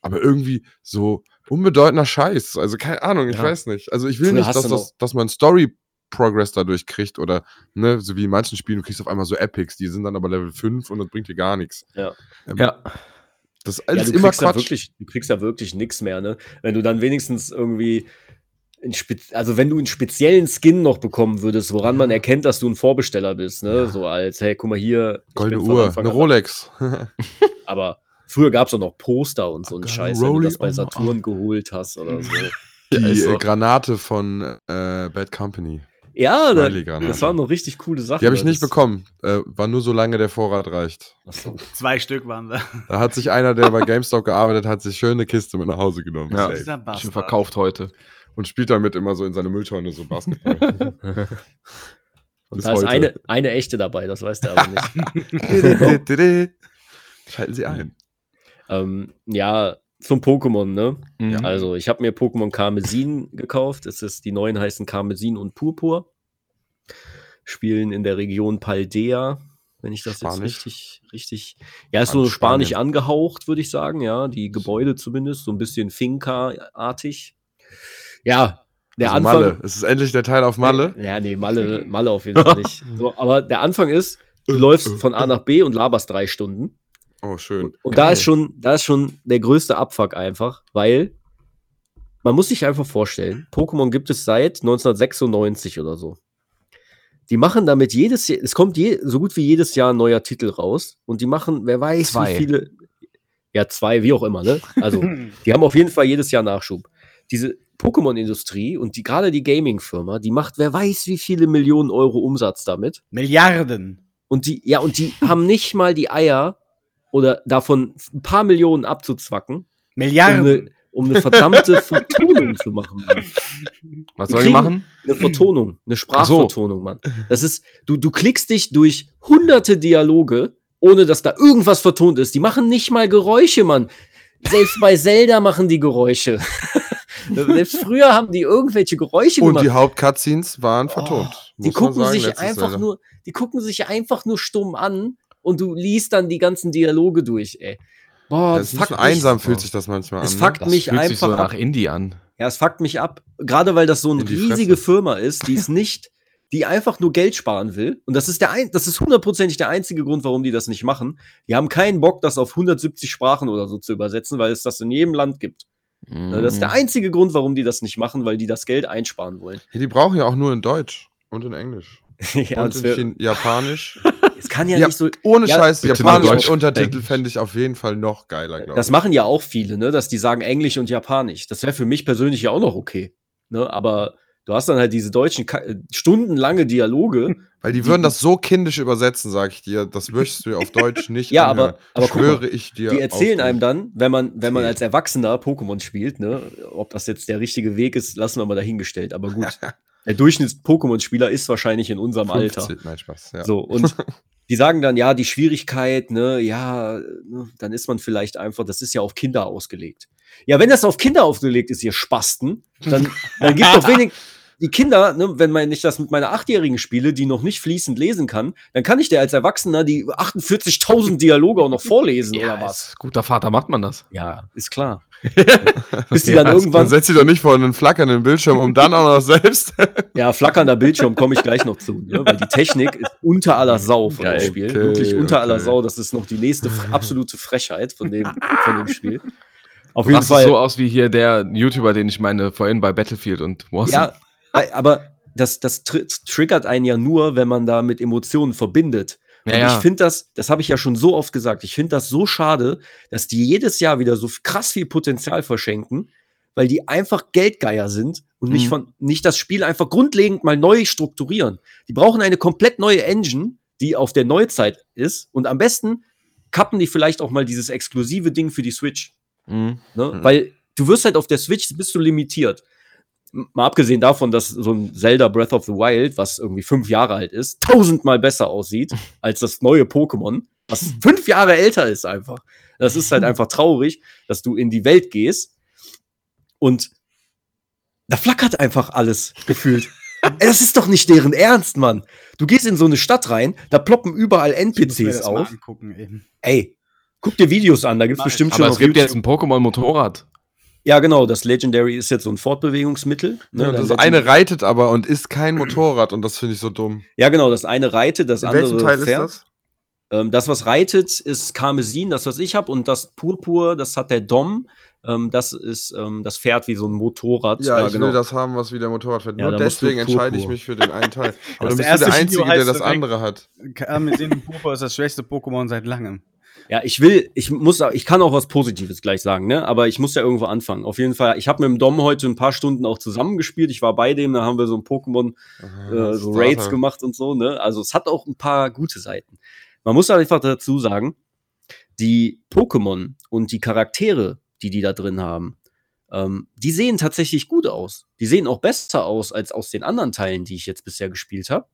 aber irgendwie so unbedeutender Scheiß. Also keine Ahnung, ich Ja. weiß nicht. Also ich will Früher nicht, dass, das, dass man Story Progress dadurch kriegt oder ne, so wie in manchen Spielen, du kriegst auf einmal so Epics, die sind dann aber Level 5 und das bringt dir gar nichts. Ja. Ähm, Ja. Das ist Ja, alles du immer kriegst ja Quatsch. wirklich, du kriegst ja wirklich nichts mehr, ne? Wenn du dann wenigstens irgendwie also wenn du einen speziellen Skin noch bekommen würdest, woran man erkennt, dass du ein Vorbesteller bist, ne? So als, hey, guck mal hier, Goldene Uhr, eine Rolex. (laughs) Aber früher gab es doch noch Poster und so einen a Scheiß, wenn du das bei Saturn geholt hast oder so. Die Ja, äh, Granate von äh, Bad Company. Ja, da, Smiley-Granate. das waren noch richtig coole Sachen. Die habe ich nicht das- bekommen. Äh, war nur so lange der Vorrat reicht. So. Zwei Stück waren da. Da hat sich einer, der bei GameStop gearbeitet hat, sich schön eine Kiste mit nach Hause genommen. Ja. Safe. Dieser Schon Bastard. verkauft heute. Und spielt damit immer so in seine Mülltonne so Basketball. (laughs) Und da ist heute. eine, eine echte dabei, das weißt du aber nicht. (laughs) Schalten Sie ein. ähm, ja, zum Pokémon, ne? Mhm. Also, ich habe mir Pokémon Karmesin gekauft. Es ist, die neuen heißen Karmesin und Purpur. Spielen in der Region Paldea, wenn ich das Spanisch? jetzt richtig, richtig. Ja, ist so spanisch Spanien. angehaucht, würde ich sagen, ja. Die Gebäude zumindest, so ein bisschen Finca-artig. Ja, der also Anfang. Malle. Es ist endlich der Teil auf Malle. Ja, nee, Malle, Malle auf jeden Fall nicht. (laughs) So, aber der Anfang ist, du läufst von A nach B und laberst drei Stunden. Oh, schön. Und, und da ist schon, da ist schon der größte Abfuck einfach, weil man muss sich einfach vorstellen, Pokémon gibt es seit 1996 oder so. Die machen damit jedes Jahr, es kommt je, so gut wie jedes Jahr ein neuer Titel raus und die machen, wer weiß, Zwei. wie viele, ja, zwei, wie auch immer, ne? Also, (laughs) die haben auf jeden Fall jedes Jahr Nachschub. Diese Pokémon-Industrie und die, gerade die Gaming-Firma, die macht, wer weiß, wie viele Millionen Euro Umsatz damit. Milliarden. Und die, ja, und die haben nicht mal die Eier oder davon ein paar Millionen abzuzwacken, um Milliarden. eine, um eine verdammte (laughs) Vertonung zu machen. Mann. Was soll ich machen? Eine Vertonung, eine so. Sprachvertonung, Mann. Das ist, du, du klickst dich durch hunderte Dialoge, ohne dass da irgendwas vertont ist. Die machen nicht mal Geräusche, Mann. Selbst bei Zelda machen die Geräusche. (laughs) Selbst früher haben die irgendwelche Geräusche Und gemacht. die Hauptcutscenes waren vertont. Oh, die gucken sagen, sich einfach Zelda. nur, die gucken sich einfach nur stumm an und du liest dann die ganzen Dialoge durch, ey. Boah, Das ist ein bisschen einsam, fühlt sich das manchmal Es an. fuckt ne? Das mich fühlt sich so einfach ab. nach Indie an. Ja, es fuckt mich ab. Gerade weil das so eine riesige Fresse. Firma ist, die es nicht, die einfach nur Geld sparen will. Und das ist der ein, das ist hundertprozentig der einzige Grund, warum die das nicht machen. Die haben keinen Bock, das auf 170 Sprachen oder so zu übersetzen, weil es das in jedem Land gibt. Ne, Das ist der Mhm. einzige Grund, warum die das nicht machen, weil die das Geld einsparen wollen. Ja, die brauchen ja auch nur in Deutsch und in Englisch. (laughs) ja, und das, in Japanisch. (laughs) es kann ja, Ja, nicht so. Ohne Ja, Scheiß, Japanisch mit. Untertitel fände ich auf jeden Fall noch geiler, glaube Das ich. machen ja auch viele, ne, dass die sagen Englisch und Japanisch. Das wäre für mich persönlich ja auch noch okay. Ne, aber du hast dann halt diese deutschen Ka äh, stundenlange Dialoge. (laughs) Weil die würden das so kindisch übersetzen, sag ich dir. Das möchtest du dir auf Deutsch nicht (laughs) Ja, anhören. aber- aber guck schwöre ich dir. Die erzählen einem dann, wenn man, wenn man als Erwachsener Pokémon spielt, ne, ob das jetzt der richtige Weg ist, lassen wir mal dahingestellt. Aber gut, (laughs) der Durchschnitts-Pokémon-Spieler ist wahrscheinlich in unserem Alter. 50. Nein, Spaß. Ja. So, und (laughs) die sagen dann, ja, die Schwierigkeit, ne, ja, ne, dann ist man vielleicht einfach, das ist ja auf Kinder ausgelegt. Ja, wenn das auf Kinder ausgelegt ist, ihr Spasten, dann, dann gibt doch wenig. (laughs) Die Kinder, ne, wenn man, ich das mit meiner Achtjährigen spiele, die noch nicht fließend lesen kann, dann kann ich der als Erwachsener die 48.000 Dialoge auch noch vorlesen (laughs) oder was. als guter Vater macht man das. Ja, ist klar. (laughs) Bis die Ja, dann Dann irgendwann, setz sie doch nicht vor einen flackernden Bildschirm, um dann auch noch selbst. (laughs) ja, flackernder Bildschirm komme ich gleich noch zu, ne? weil die Technik ist unter aller Sau von Geil. dem Spiel. Okay, Wirklich unter aller okay. Sau. Das ist noch die nächste absolute Frechheit von dem, von dem Spiel. Auf jeden Das Fall. sieht so aus wie hier der YouTuber, den ich meine, vorhin bei Battlefield und Warzone. ja, aber das, das tr triggert einen ja nur, wenn man da mit Emotionen verbindet. Und Ja, ja. ich finde das, das habe ich ja schon so oft gesagt, ich finde das so schade, dass die jedes Jahr wieder so krass viel Potenzial verschenken, weil die einfach Geldgeier sind und nicht Mhm. von, nicht das Spiel einfach grundlegend mal neu strukturieren. Die brauchen eine komplett neue Engine, die auf der Neuzeit ist und am besten kappen die vielleicht auch mal dieses exklusive Ding für die Switch. Mhm. Ne? Mhm. Weil du wirst halt auf der Switch bist du limitiert. Mal abgesehen davon, dass so ein Zelda Breath of the Wild, was irgendwie fünf Jahre alt ist, tausendmal besser aussieht als das neue Pokémon, was fünf Jahre älter ist einfach. Das ist halt einfach traurig, dass du in die Welt gehst und da flackert einfach alles gefühlt. (laughs) Das ist doch nicht deren Ernst, Mann. Du gehst in so eine Stadt rein, da ploppen überall Ich muss mir NPCs auf. angucken eben. Ey, guck dir Videos an, da gibt's ich. bestimmt Aber schon es auf gibt YouTube. jetzt ein Pokémon-Motorrad. Ja, genau, das Legendary ist jetzt so ein Fortbewegungsmittel. ne, Ja, das Legend- eine reitet aber und ist kein Motorrad und das finde ich so dumm. ja, genau, das eine reitet, das In andere Teil fährt. ist das? Ähm, das, was reitet, ist Karmesin, das, was ich habe, und das Purpur, das hat der Dom. Ähm, das ist ähm, das Pferd wie so ein Motorrad. Ja, ich genau. will das haben, was wie der Motorrad fährt. Ja, Nur deswegen entscheide ich mich für den einen Teil. (laughs) Aber bist du erste der Einzige, der das andere hat. Karmesin Purpur ist das schwächste Pokémon seit langem. Ja, ich will, ich muss, ich kann auch was Positives gleich sagen, ne? Aber ich muss ja irgendwo anfangen. Auf jeden Fall, ich habe mit dem Dom heute ein paar Stunden auch zusammengespielt. Ich war bei dem, da haben wir so ein Pokémon äh, so. Raids gemacht und so, ne? Also es hat auch ein paar gute Seiten. Man muss einfach dazu sagen, die Pokémon und die Charaktere, die die da drin haben, ähm, die sehen tatsächlich gut aus. Die sehen auch besser aus als aus den anderen Teilen, die ich jetzt bisher gespielt habe.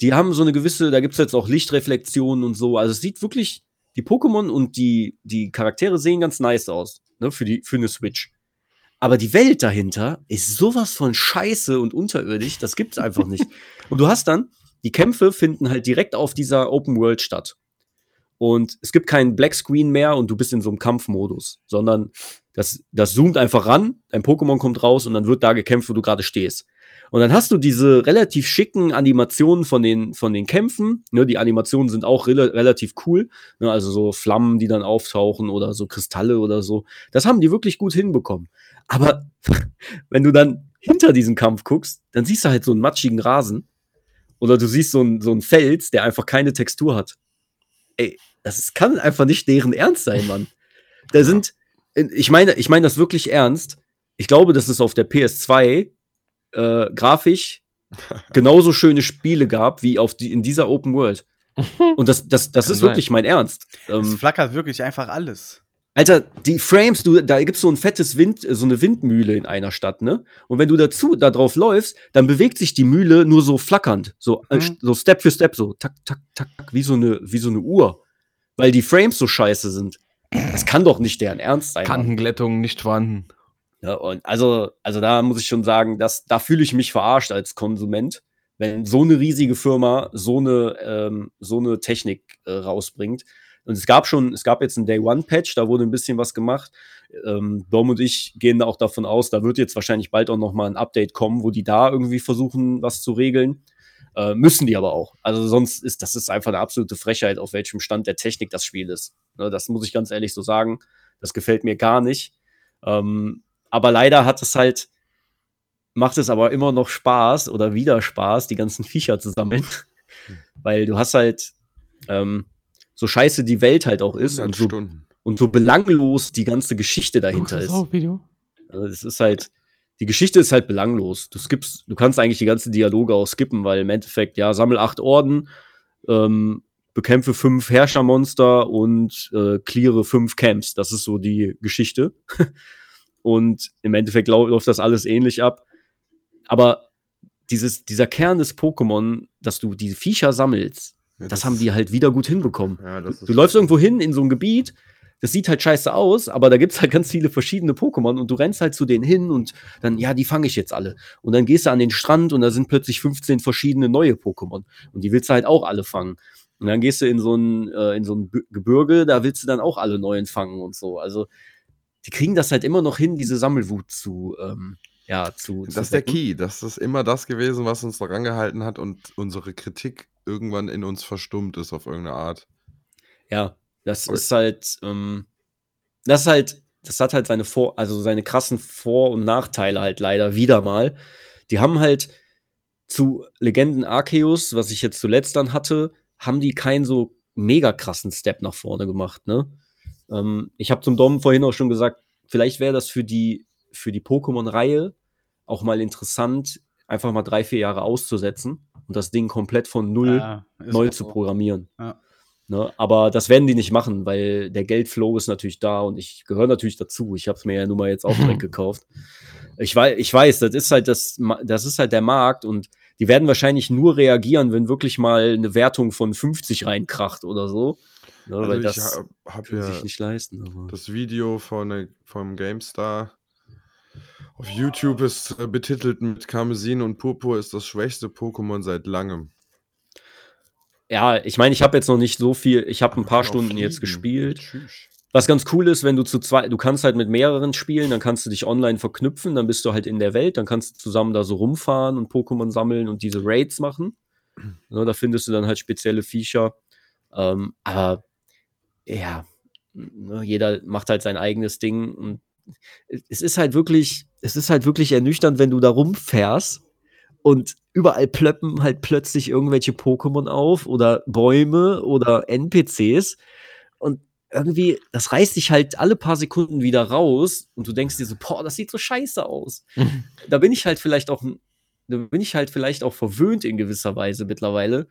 Die haben so eine gewisse, da gibt's jetzt auch Lichtreflexionen und so. Also es sieht wirklich, die Pokémon und die, die Charaktere sehen ganz nice aus, ne, für, die, für eine Switch. Aber die Welt dahinter ist sowas von scheiße und unterirdisch, das gibt's einfach nicht. (laughs) Und du hast dann, die Kämpfe finden halt direkt auf dieser Open World statt. Und es gibt keinen Black Screen mehr und du bist in so einem Kampfmodus, sondern das, das zoomt einfach ran, dein Pokémon kommt raus und dann wird da gekämpft, wo du gerade stehst. Und dann hast du diese relativ schicken Animationen von den, von den Kämpfen. Ne, die Animationen sind auch rela relativ cool. Ne, also so Flammen, die dann auftauchen oder so Kristalle oder so. Das haben die wirklich gut hinbekommen. Aber (laughs) wenn du dann hinter diesem Kampf guckst, dann siehst du halt so einen matschigen Rasen. Oder du siehst so einen, so einen Fels, der einfach keine Textur hat. Ey, das ist, kann einfach nicht deren Ernst sein, Mann. Da sind, ich meine, ich meine das wirklich ernst. Ich glaube, dass es auf der PS2 äh, grafisch genauso schöne Spiele gab wie auf die, in dieser Open World. (laughs) Und das, das, das Kann ist sein. wirklich mein Ernst. Es Ähm, flackert wirklich einfach alles. Alter, die Frames, du, da gibt's so ein fettes Wind, so eine Windmühle in einer Stadt, ne? Und wenn du dazu da drauf läufst, dann bewegt sich die Mühle nur so flackernd, so, äh, Mhm. so Step für Step, so tak, tak, tak, tak, wie so eine, wie so eine Uhr, weil die Frames so scheiße sind. Das kann doch nicht deren Ernst sein. Kantenglättung nicht vorhanden. Ja, und also, also da muss ich schon sagen, dass, da fühle ich mich verarscht als Konsument, wenn so eine riesige Firma so eine, ähm, so eine Technik äh, rausbringt. Und es gab schon, es gab jetzt einen Day One Patch, da wurde ein bisschen was gemacht. Ähm, Dom und ich gehen da auch davon aus, da wird jetzt wahrscheinlich bald auch noch mal ein Update kommen, wo die da irgendwie versuchen, was zu regeln. Äh, müssen die aber auch. Also sonst ist das ist einfach eine absolute Frechheit, auf welchem Stand der Technik das Spiel ist. Ne, das muss ich ganz ehrlich so sagen. Das gefällt mir gar nicht. Ähm, aber leider hat es halt, macht es aber immer noch Spaß oder wieder Spaß, die ganzen Viecher zu sammeln. (laughs) Weil du hast halt, ähm, so scheiße die Welt halt auch ist 100 und so, Stunden. und so belanglos die ganze Geschichte dahinter ist. Video? Also es ist halt, die Geschichte ist halt belanglos. Du skippst, du kannst eigentlich die ganzen Dialoge auch skippen, weil im Endeffekt, ja, sammel acht Orden, ähm, bekämpfe fünf Herrschermonster und äh, cleare fünf Camps. Das ist so die Geschichte. (laughs) und im Endeffekt läuft das alles ähnlich ab. Aber dieses, dieser Kern des Pokémon, dass du diese Viecher sammelst, Ja, das haben die halt wieder gut hinbekommen. Ja, das Du läufst irgendwo hin in so ein Gebiet, das sieht halt scheiße aus, aber da gibt's halt ganz viele verschiedene Pokémon und du rennst halt zu denen hin und dann, ja, die fange ich jetzt alle. Und dann gehst du an den Strand und da sind plötzlich 15 verschiedene neue Pokémon und die willst du halt auch alle fangen. Und dann gehst du in so ein, äh, in so ein Gebirge, da willst du dann auch alle neuen fangen und so. Also, die kriegen das halt immer noch hin, diese Sammelwut zu, ähm, ja, zu. zu Das ist der. Key. Das ist immer das gewesen, was uns daran gehalten hat und unsere Kritik irgendwann in uns verstummt ist auf irgendeine Art. Ja, das Voll. ist halt, ähm, das ist halt, das hat halt seine Vor-, also seine krassen Vor- und Nachteile halt leider wieder mal. Die haben halt zu Legenden Arceus, was ich jetzt zuletzt dann hatte, haben die keinen so mega krassen Step nach vorne gemacht, ne? Ähm, ich habe zum Dom vorhin auch schon gesagt, vielleicht wäre das für die, für die Pokémon-Reihe auch mal interessant, einfach mal drei, vier Jahre auszusetzen und das Ding komplett von null Ja, ist neu auch zu so. programmieren. Ja. Ne? Aber das werden die nicht machen, weil der Geldflow ist natürlich da und ich gehöre natürlich dazu. Ich habe es mir ja nun mal jetzt auch (laughs) direkt gekauft. Ich weiß, ich weiß, das ist halt das, das ist halt der Markt und die werden wahrscheinlich nur reagieren, wenn wirklich mal eine Wertung von 50 reinkracht oder so. Ne? Also weil das hab können ja sich nicht leisten. Aber. das Video von, vom GameStar auf YouTube ist äh, betitelt mit Karmesin und Purpur ist das schwächste Pokémon seit langem. Ja, ich meine, ich habe jetzt noch nicht so viel, ich habe ein paar Stunden jetzt fliegen. gespielt. Tschüss. Was ganz cool ist, wenn du zu zwei, du kannst halt mit mehreren spielen, dann kannst du dich online verknüpfen, dann bist du halt in der Welt, dann kannst du zusammen da so rumfahren und Pokémon sammeln und diese Raids machen. (clears throat) Ne, da findest du dann halt spezielle Viecher. Ähm, aber ja, ne, jeder macht halt sein eigenes Ding und es ist halt wirklich, es ist halt wirklich ernüchternd, wenn du da rumfährst und überall plöppen halt plötzlich irgendwelche Pokémon auf oder Bäume oder NPCs und irgendwie, das reißt dich halt alle paar Sekunden wieder raus und du denkst dir so, boah, das sieht so scheiße aus. (laughs) da bin ich halt vielleicht auch, da bin ich halt vielleicht auch verwöhnt in gewisser Weise mittlerweile.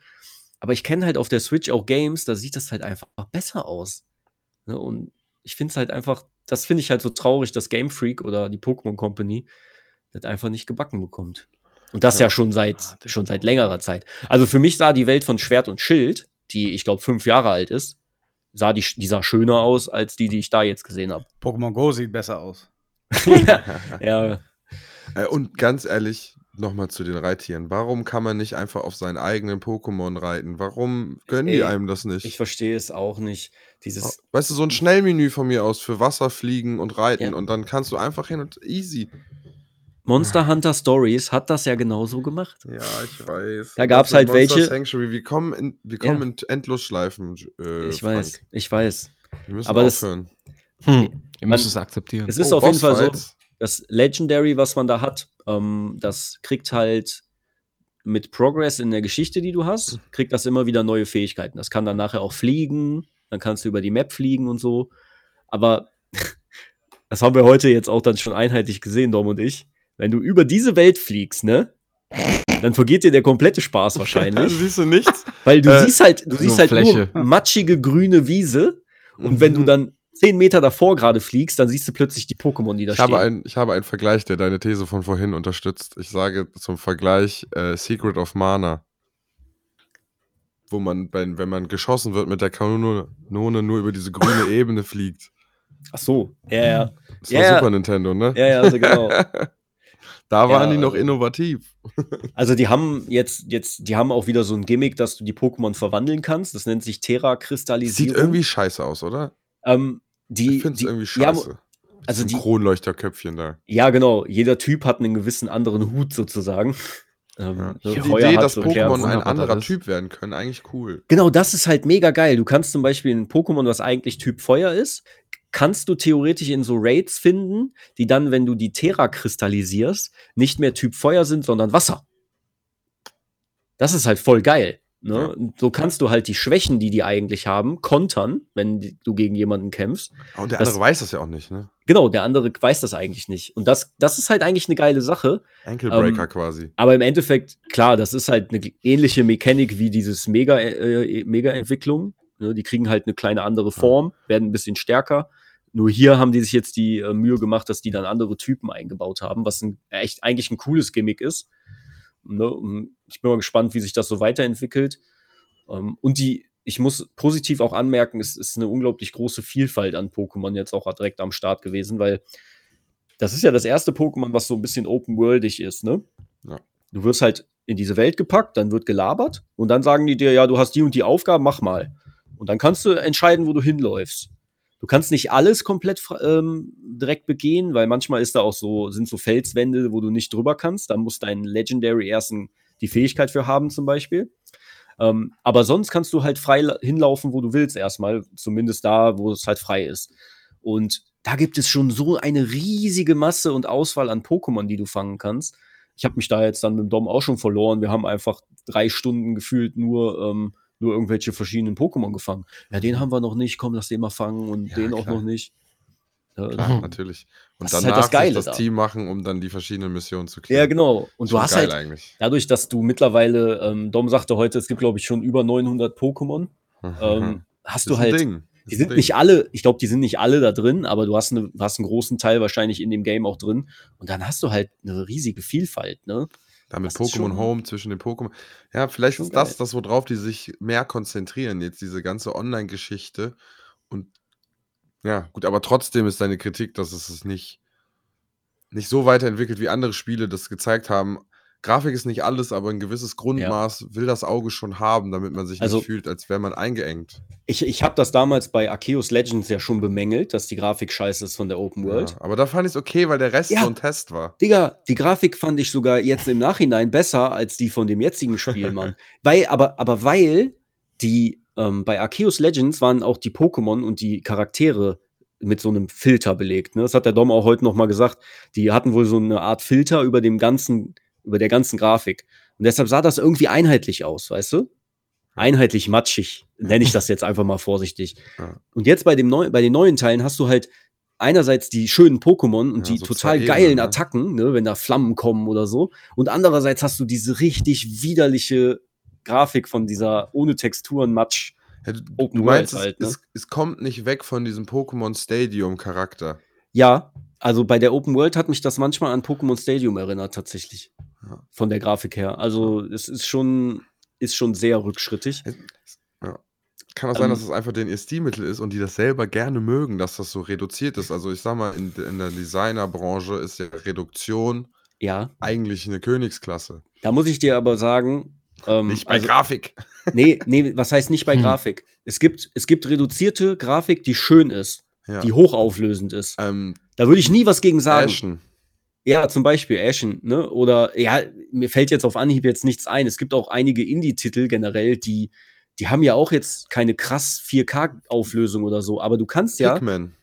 Aber ich kenne halt auf der Switch auch Games, da sieht das halt einfach besser aus. Ne? Und ich finde es halt einfach, das finde ich halt so traurig, dass Game Freak oder die Pokémon Company das einfach nicht gebacken bekommt. Und das ja, Ja. schon seit, Ah, schon seit längerer Zeit. Also für mich sah die Welt von Schwert und Schild, die ich glaube fünf Jahre alt ist, sah die, die sah schöner aus als die, die ich da jetzt gesehen habe. Pokémon Go sieht besser aus. (laughs) ja, Äh, und ganz ehrlich, nochmal zu den Reittieren. Warum kann man nicht einfach auf seinen eigenen Pokémon reiten? Warum gönnen die Ey, einem das nicht? ich verstehe es auch nicht. Dieses, Weißt du, so ein Schnellmenü von mir aus für Wasser, Fliegen und Reiten Ja. und dann kannst du einfach hin und easy. Monster Hunter Stories hat das ja genauso gemacht. Ja, ich weiß. Da das mit halt Monster welche- Sanctuary. Wir kommen in, wir Ja. kommen in Endlosschleifen. Äh, ich weiß, Frank. ich weiß. Wir müssen Aber das- aufhören. Hm. Ihr müsst es akzeptieren. Es ist Oh, auf jeden Fall so. Das Legendary, was man da hat, ähm, das kriegt halt mit Progress in der Geschichte, die du hast, kriegt das immer wieder neue Fähigkeiten. Das kann dann nachher auch fliegen, dann kannst du über die Map fliegen und so. Aber (laughs) das haben wir heute jetzt auch dann schon einheitlich gesehen, Dom und ich. Wenn du über diese Welt fliegst, ne? Dann vergeht dir der komplette Spaß (laughs) wahrscheinlich. Siehst du nichts? Weil du Äh, siehst halt, du so siehst halt Fläche. nur matschige grüne Wiese. Und wenn du Mhm. dann zehn Meter davor gerade fliegst, dann siehst du plötzlich die Pokémon, die da Ich habe, stehen. ein, ich habe einen Vergleich, der deine These von vorhin unterstützt. Ich sage zum Vergleich äh, Secret of Mana. Wo man, wenn, wenn man geschossen wird mit der Kanone nur über diese grüne (laughs) Ebene fliegt. Ach so, ja, ja. Das Ja, war ja. Super Nintendo, ne? Ja, ja, also genau. (laughs) Da waren Ja, die noch also- innovativ. (laughs) Also die haben jetzt, jetzt, die haben auch wieder so ein Gimmick, dass du die Pokémon verwandeln kannst. Das nennt sich Terra-Kristallisierung. Sieht irgendwie scheiße aus, oder? Ähm, die, ich finde es die, irgendwie ja, scheiße. also die, Kronleuchterköpfchen da. ja, genau. Jeder Typ hat einen gewissen anderen Hut sozusagen. Ähm, Ja. so Die Feuer Idee, hat dass so. Pokémon ein anderer ist. Typ werden können, eigentlich cool. Genau, das ist halt mega geil. Du kannst zum Beispiel ein Pokémon, was eigentlich Typ Feuer ist, kannst du theoretisch in so Raids finden, die dann, wenn du die Terra kristallisierst, nicht mehr Typ Feuer sind, sondern Wasser. Das ist halt voll geil. Ne? Ja. So kannst du halt die Schwächen, die die eigentlich haben, kontern, wenn du gegen jemanden kämpfst. Und der Das- andere weiß das ja auch nicht, ne? Genau, der andere weiß das eigentlich nicht. Und das, das ist halt eigentlich eine geile Sache. Ankle Breaker Ähm, quasi. Aber im Endeffekt, klar, das ist halt eine ähnliche Mechanik wie dieses Mega, äh, Mega-Entwicklung. Ne, die kriegen halt eine kleine andere Form, werden ein bisschen stärker. Nur hier haben die sich jetzt die äh, Mühe gemacht, dass die dann andere Typen eingebaut haben, was ein, echt eigentlich ein cooles Gimmick ist. Ne, ich bin mal gespannt, wie sich das so weiterentwickelt. Ähm, und die, ich muss positiv auch anmerken, es ist eine unglaublich große Vielfalt an Pokémon jetzt auch direkt am Start gewesen, weil das ist ja das erste Pokémon, was so ein bisschen open-worldig ist, ne? Ja. Du wirst halt in diese Welt gepackt, dann wird gelabert und dann sagen die dir, ja, du hast die und die Aufgaben, mach mal. Und dann kannst du entscheiden, wo du hinläufst. Du kannst nicht alles komplett ähm, direkt begehen, weil manchmal ist da auch so, sind so Felswände, wo du nicht drüber kannst. Da muss dein Legendary erst die Fähigkeit für haben, zum Beispiel. Ähm, aber sonst kannst du halt frei la- hinlaufen, wo du willst, erstmal, zumindest da, wo es halt frei ist. Und da gibt es schon so eine riesige Masse und Auswahl an Pokémon, die du fangen kannst. Ich habe mich da jetzt dann mit dem Dom auch schon verloren. Wir haben einfach drei Stunden gefühlt nur ähm, nur irgendwelche verschiedenen Pokémon gefangen. Ja, den haben wir noch nicht, komm, lass den mal fangen und Ja, den auch klar. noch nicht. Ja, Klar, natürlich. Und Das ist halt das Geile das da. Team machen, um dann die verschiedenen Missionen zu ja, klären. genau. Und du hast halt, eigentlich. dadurch, dass du mittlerweile, ähm, Dom sagte heute, es gibt, glaube ich, schon über 900 Pokémon, ähm, hast Mhm. Ist du halt, Ding. die sind nicht alle, ich glaube, die sind nicht alle da drin, aber du hast, eine, hast einen großen Teil wahrscheinlich in dem Game auch drin. Und dann hast du halt eine riesige Vielfalt, ne? Da mit Pokémon Home zwischen den Pokémon. Ja, vielleicht ist das geil. das, worauf die sich mehr konzentrieren, jetzt diese ganze Online-Geschichte. Und ja, gut, aber trotzdem ist deine Kritik, dass es es nicht, nicht so weiterentwickelt, wie andere Spiele das gezeigt haben. Grafik ist nicht alles, aber ein gewisses Grundmaß will das Auge schon haben, damit man sich Also- nicht fühlt, als wäre man eingeengt. Ich, ich habe das damals bei Arceus Legends ja schon bemängelt, dass die Grafik scheiße ist von der Open World. Ja, aber da fand ich es okay, weil der Rest Ja. so ein Test war. Digga, die Grafik fand ich sogar jetzt im Nachhinein besser als die von dem jetzigen Spiel, (laughs) Mann. weil, aber, aber weil die ähm, bei Arceus Legends waren auch die Pokémon und die Charaktere mit so einem Filter belegt. Ne? Das hat der Dom auch heute noch mal gesagt. Die hatten wohl so eine Art Filter über dem ganzen, über der ganzen Grafik. Und deshalb sah das irgendwie einheitlich aus, weißt du? Einheitlich matschig, nenne ich (laughs) das jetzt einfach mal vorsichtig. Ja. Und jetzt bei, dem neu, bei den neuen Teilen hast du halt einerseits die schönen Pokémon und Ja, die so total geilen Ebenen, ne? Attacken, ne, wenn da Flammen kommen oder so. Und andererseits hast du diese richtig widerliche Grafik von dieser ohne Texturen Matsch. Ja, du, Open du meinst, halt, es, ne? es, es kommt nicht weg von diesem Pokémon Stadium-Charakter. Ja, also bei der Open World hat mich das manchmal an Pokémon Stadium erinnert, tatsächlich. Ja. Von der Grafik her. Also es ist schon, ist schon sehr rückschrittig. Kann auch sein, Ähm, dass es einfach den Stilmittel ist und die das selber gerne mögen, dass das so reduziert ist. Also ich sag mal, in, in der Designerbranche ist ja Reduktion Ja, eigentlich eine Königsklasse. da muss ich dir aber sagen, ähm, Nicht bei also- Grafik. (laughs) Nee, nee, was heißt nicht bei Hm. Grafik? Es gibt, es gibt reduzierte Grafik, die schön ist, Ja. die hochauflösend ist. Ähm, Da würde ich nie was gegen sagen. Ashen. Ja, zum Beispiel Ashen, ne? Oder ja, mir fällt jetzt auf Anhieb jetzt nichts ein. Es gibt auch einige Indie-Titel generell, die, die haben ja auch jetzt keine krass 4K-Auflösung oder so, aber du kannst ja, Pikmin.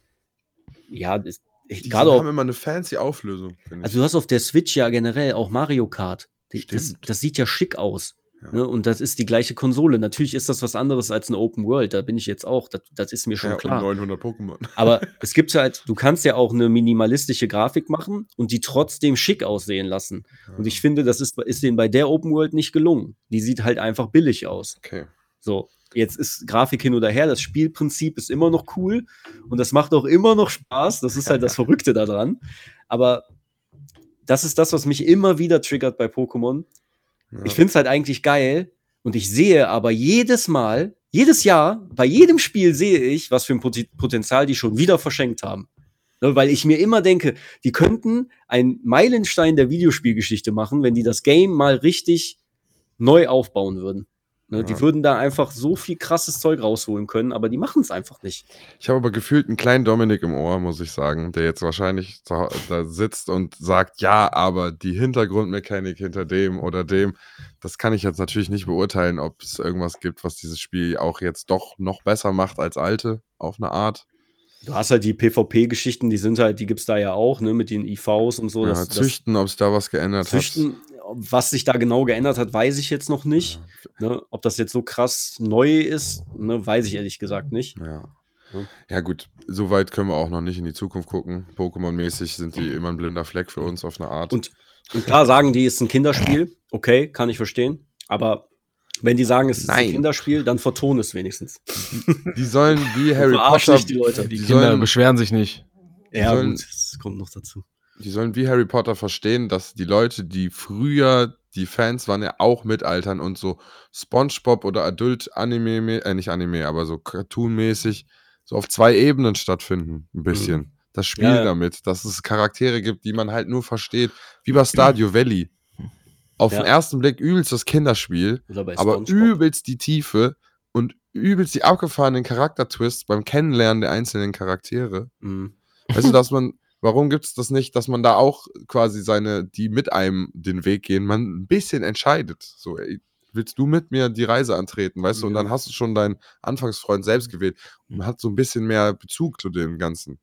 ja, das- ich- Die gerade haben immer eine fancy Auflösung, also du hast auf der Switch ja generell auch Mario Kart. Das, das sieht ja schick aus. Ja. Ne? Und das ist die gleiche Konsole. Natürlich ist das was anderes als eine Open World. Da bin ich jetzt auch. Das, das ist mir schon ja, klar. Und 900 Pokémon. (laughs) Aber es gibt halt, du kannst ja auch eine minimalistische Grafik machen und die trotzdem schick aussehen lassen. Und ich finde, das ist, ist denen bei der Open World nicht gelungen. Die sieht halt einfach billig aus. Okay. So, jetzt ist Grafik hin oder her, das Spielprinzip ist immer noch cool und das macht auch immer noch Spaß. Das ist halt das (laughs) Verrückte daran. Aber das ist das, was mich immer wieder triggert bei Pokémon. Ja. Ich finde es halt eigentlich geil und ich sehe aber jedes Mal, jedes Jahr, bei jedem Spiel sehe ich, was für ein Pot- Potenzial die schon wieder verschenkt haben. Ne, weil ich mir immer denke, die könnten einen Meilenstein der Videospielgeschichte machen, wenn die das Game mal richtig neu aufbauen würden. Ne, Die Ja. würden da einfach so viel krasses Zeug rausholen können, aber die machen es einfach nicht. Ich habe aber gefühlt einen kleinen Dominik im Ohr, muss ich sagen, der jetzt wahrscheinlich da sitzt und sagt, ja, aber die Hintergrundmechanik hinter dem oder dem, das kann ich jetzt natürlich nicht beurteilen, ob es irgendwas gibt, was dieses Spiel auch jetzt doch noch besser macht als alte, auf eine Art. Du hast halt die PvP-Geschichten, die sind halt, die gibt's da ja auch, ne, mit den IVs und so. ja, das, das züchten, ob es da was geändert Züchten, was sich da genau geändert hat, weiß ich jetzt noch nicht. Ne, ob das jetzt so krass neu ist, ne, weiß ich ehrlich gesagt nicht. Ja. Ja. Ja, gut, so weit können wir auch noch nicht in die Zukunft gucken. Pokémon-mäßig sind die immer ein blinder Fleck für uns auf eine Art. Und, und klar sagen die, ist ein Kinderspiel. Okay, kann ich verstehen. Aber wenn die sagen, es ist Nein. ein Kinderspiel, dann verton es wenigstens. die sollen wie (laughs) Harry Potter. nicht die Leute. Die Die Kinder sollen- beschweren sich nicht. Ja, sollen- gut, das kommt noch dazu. Die sollen wie Harry Potter verstehen, dass die Leute, die früher die Fans waren, ja auch mitaltern und so SpongeBob oder Adult-Anime, äh, nicht Anime, aber so Cartoon-mäßig, so auf zwei Ebenen stattfinden, ein bisschen. Das Spiel Mhm. Ja, ja. damit, dass es Charaktere gibt, die man halt nur versteht, wie bei Stadio Valley. Auf den ersten Blick übelst das Kinderspiel, aber übelst die Tiefe und übelst die abgefahrenen Charaktertwists beim Kennenlernen der einzelnen Charaktere. Mhm. Weißt du, dass man, (laughs) warum gibt es das nicht, dass man da auch quasi seine, die mit einem den Weg gehen, man ein bisschen entscheidet. So, ey, willst du mit mir die Reise antreten, weißt du, und dann hast du schon deinen Anfangsfreund selbst gewählt und man hat so ein bisschen mehr Bezug zu dem Ganzen.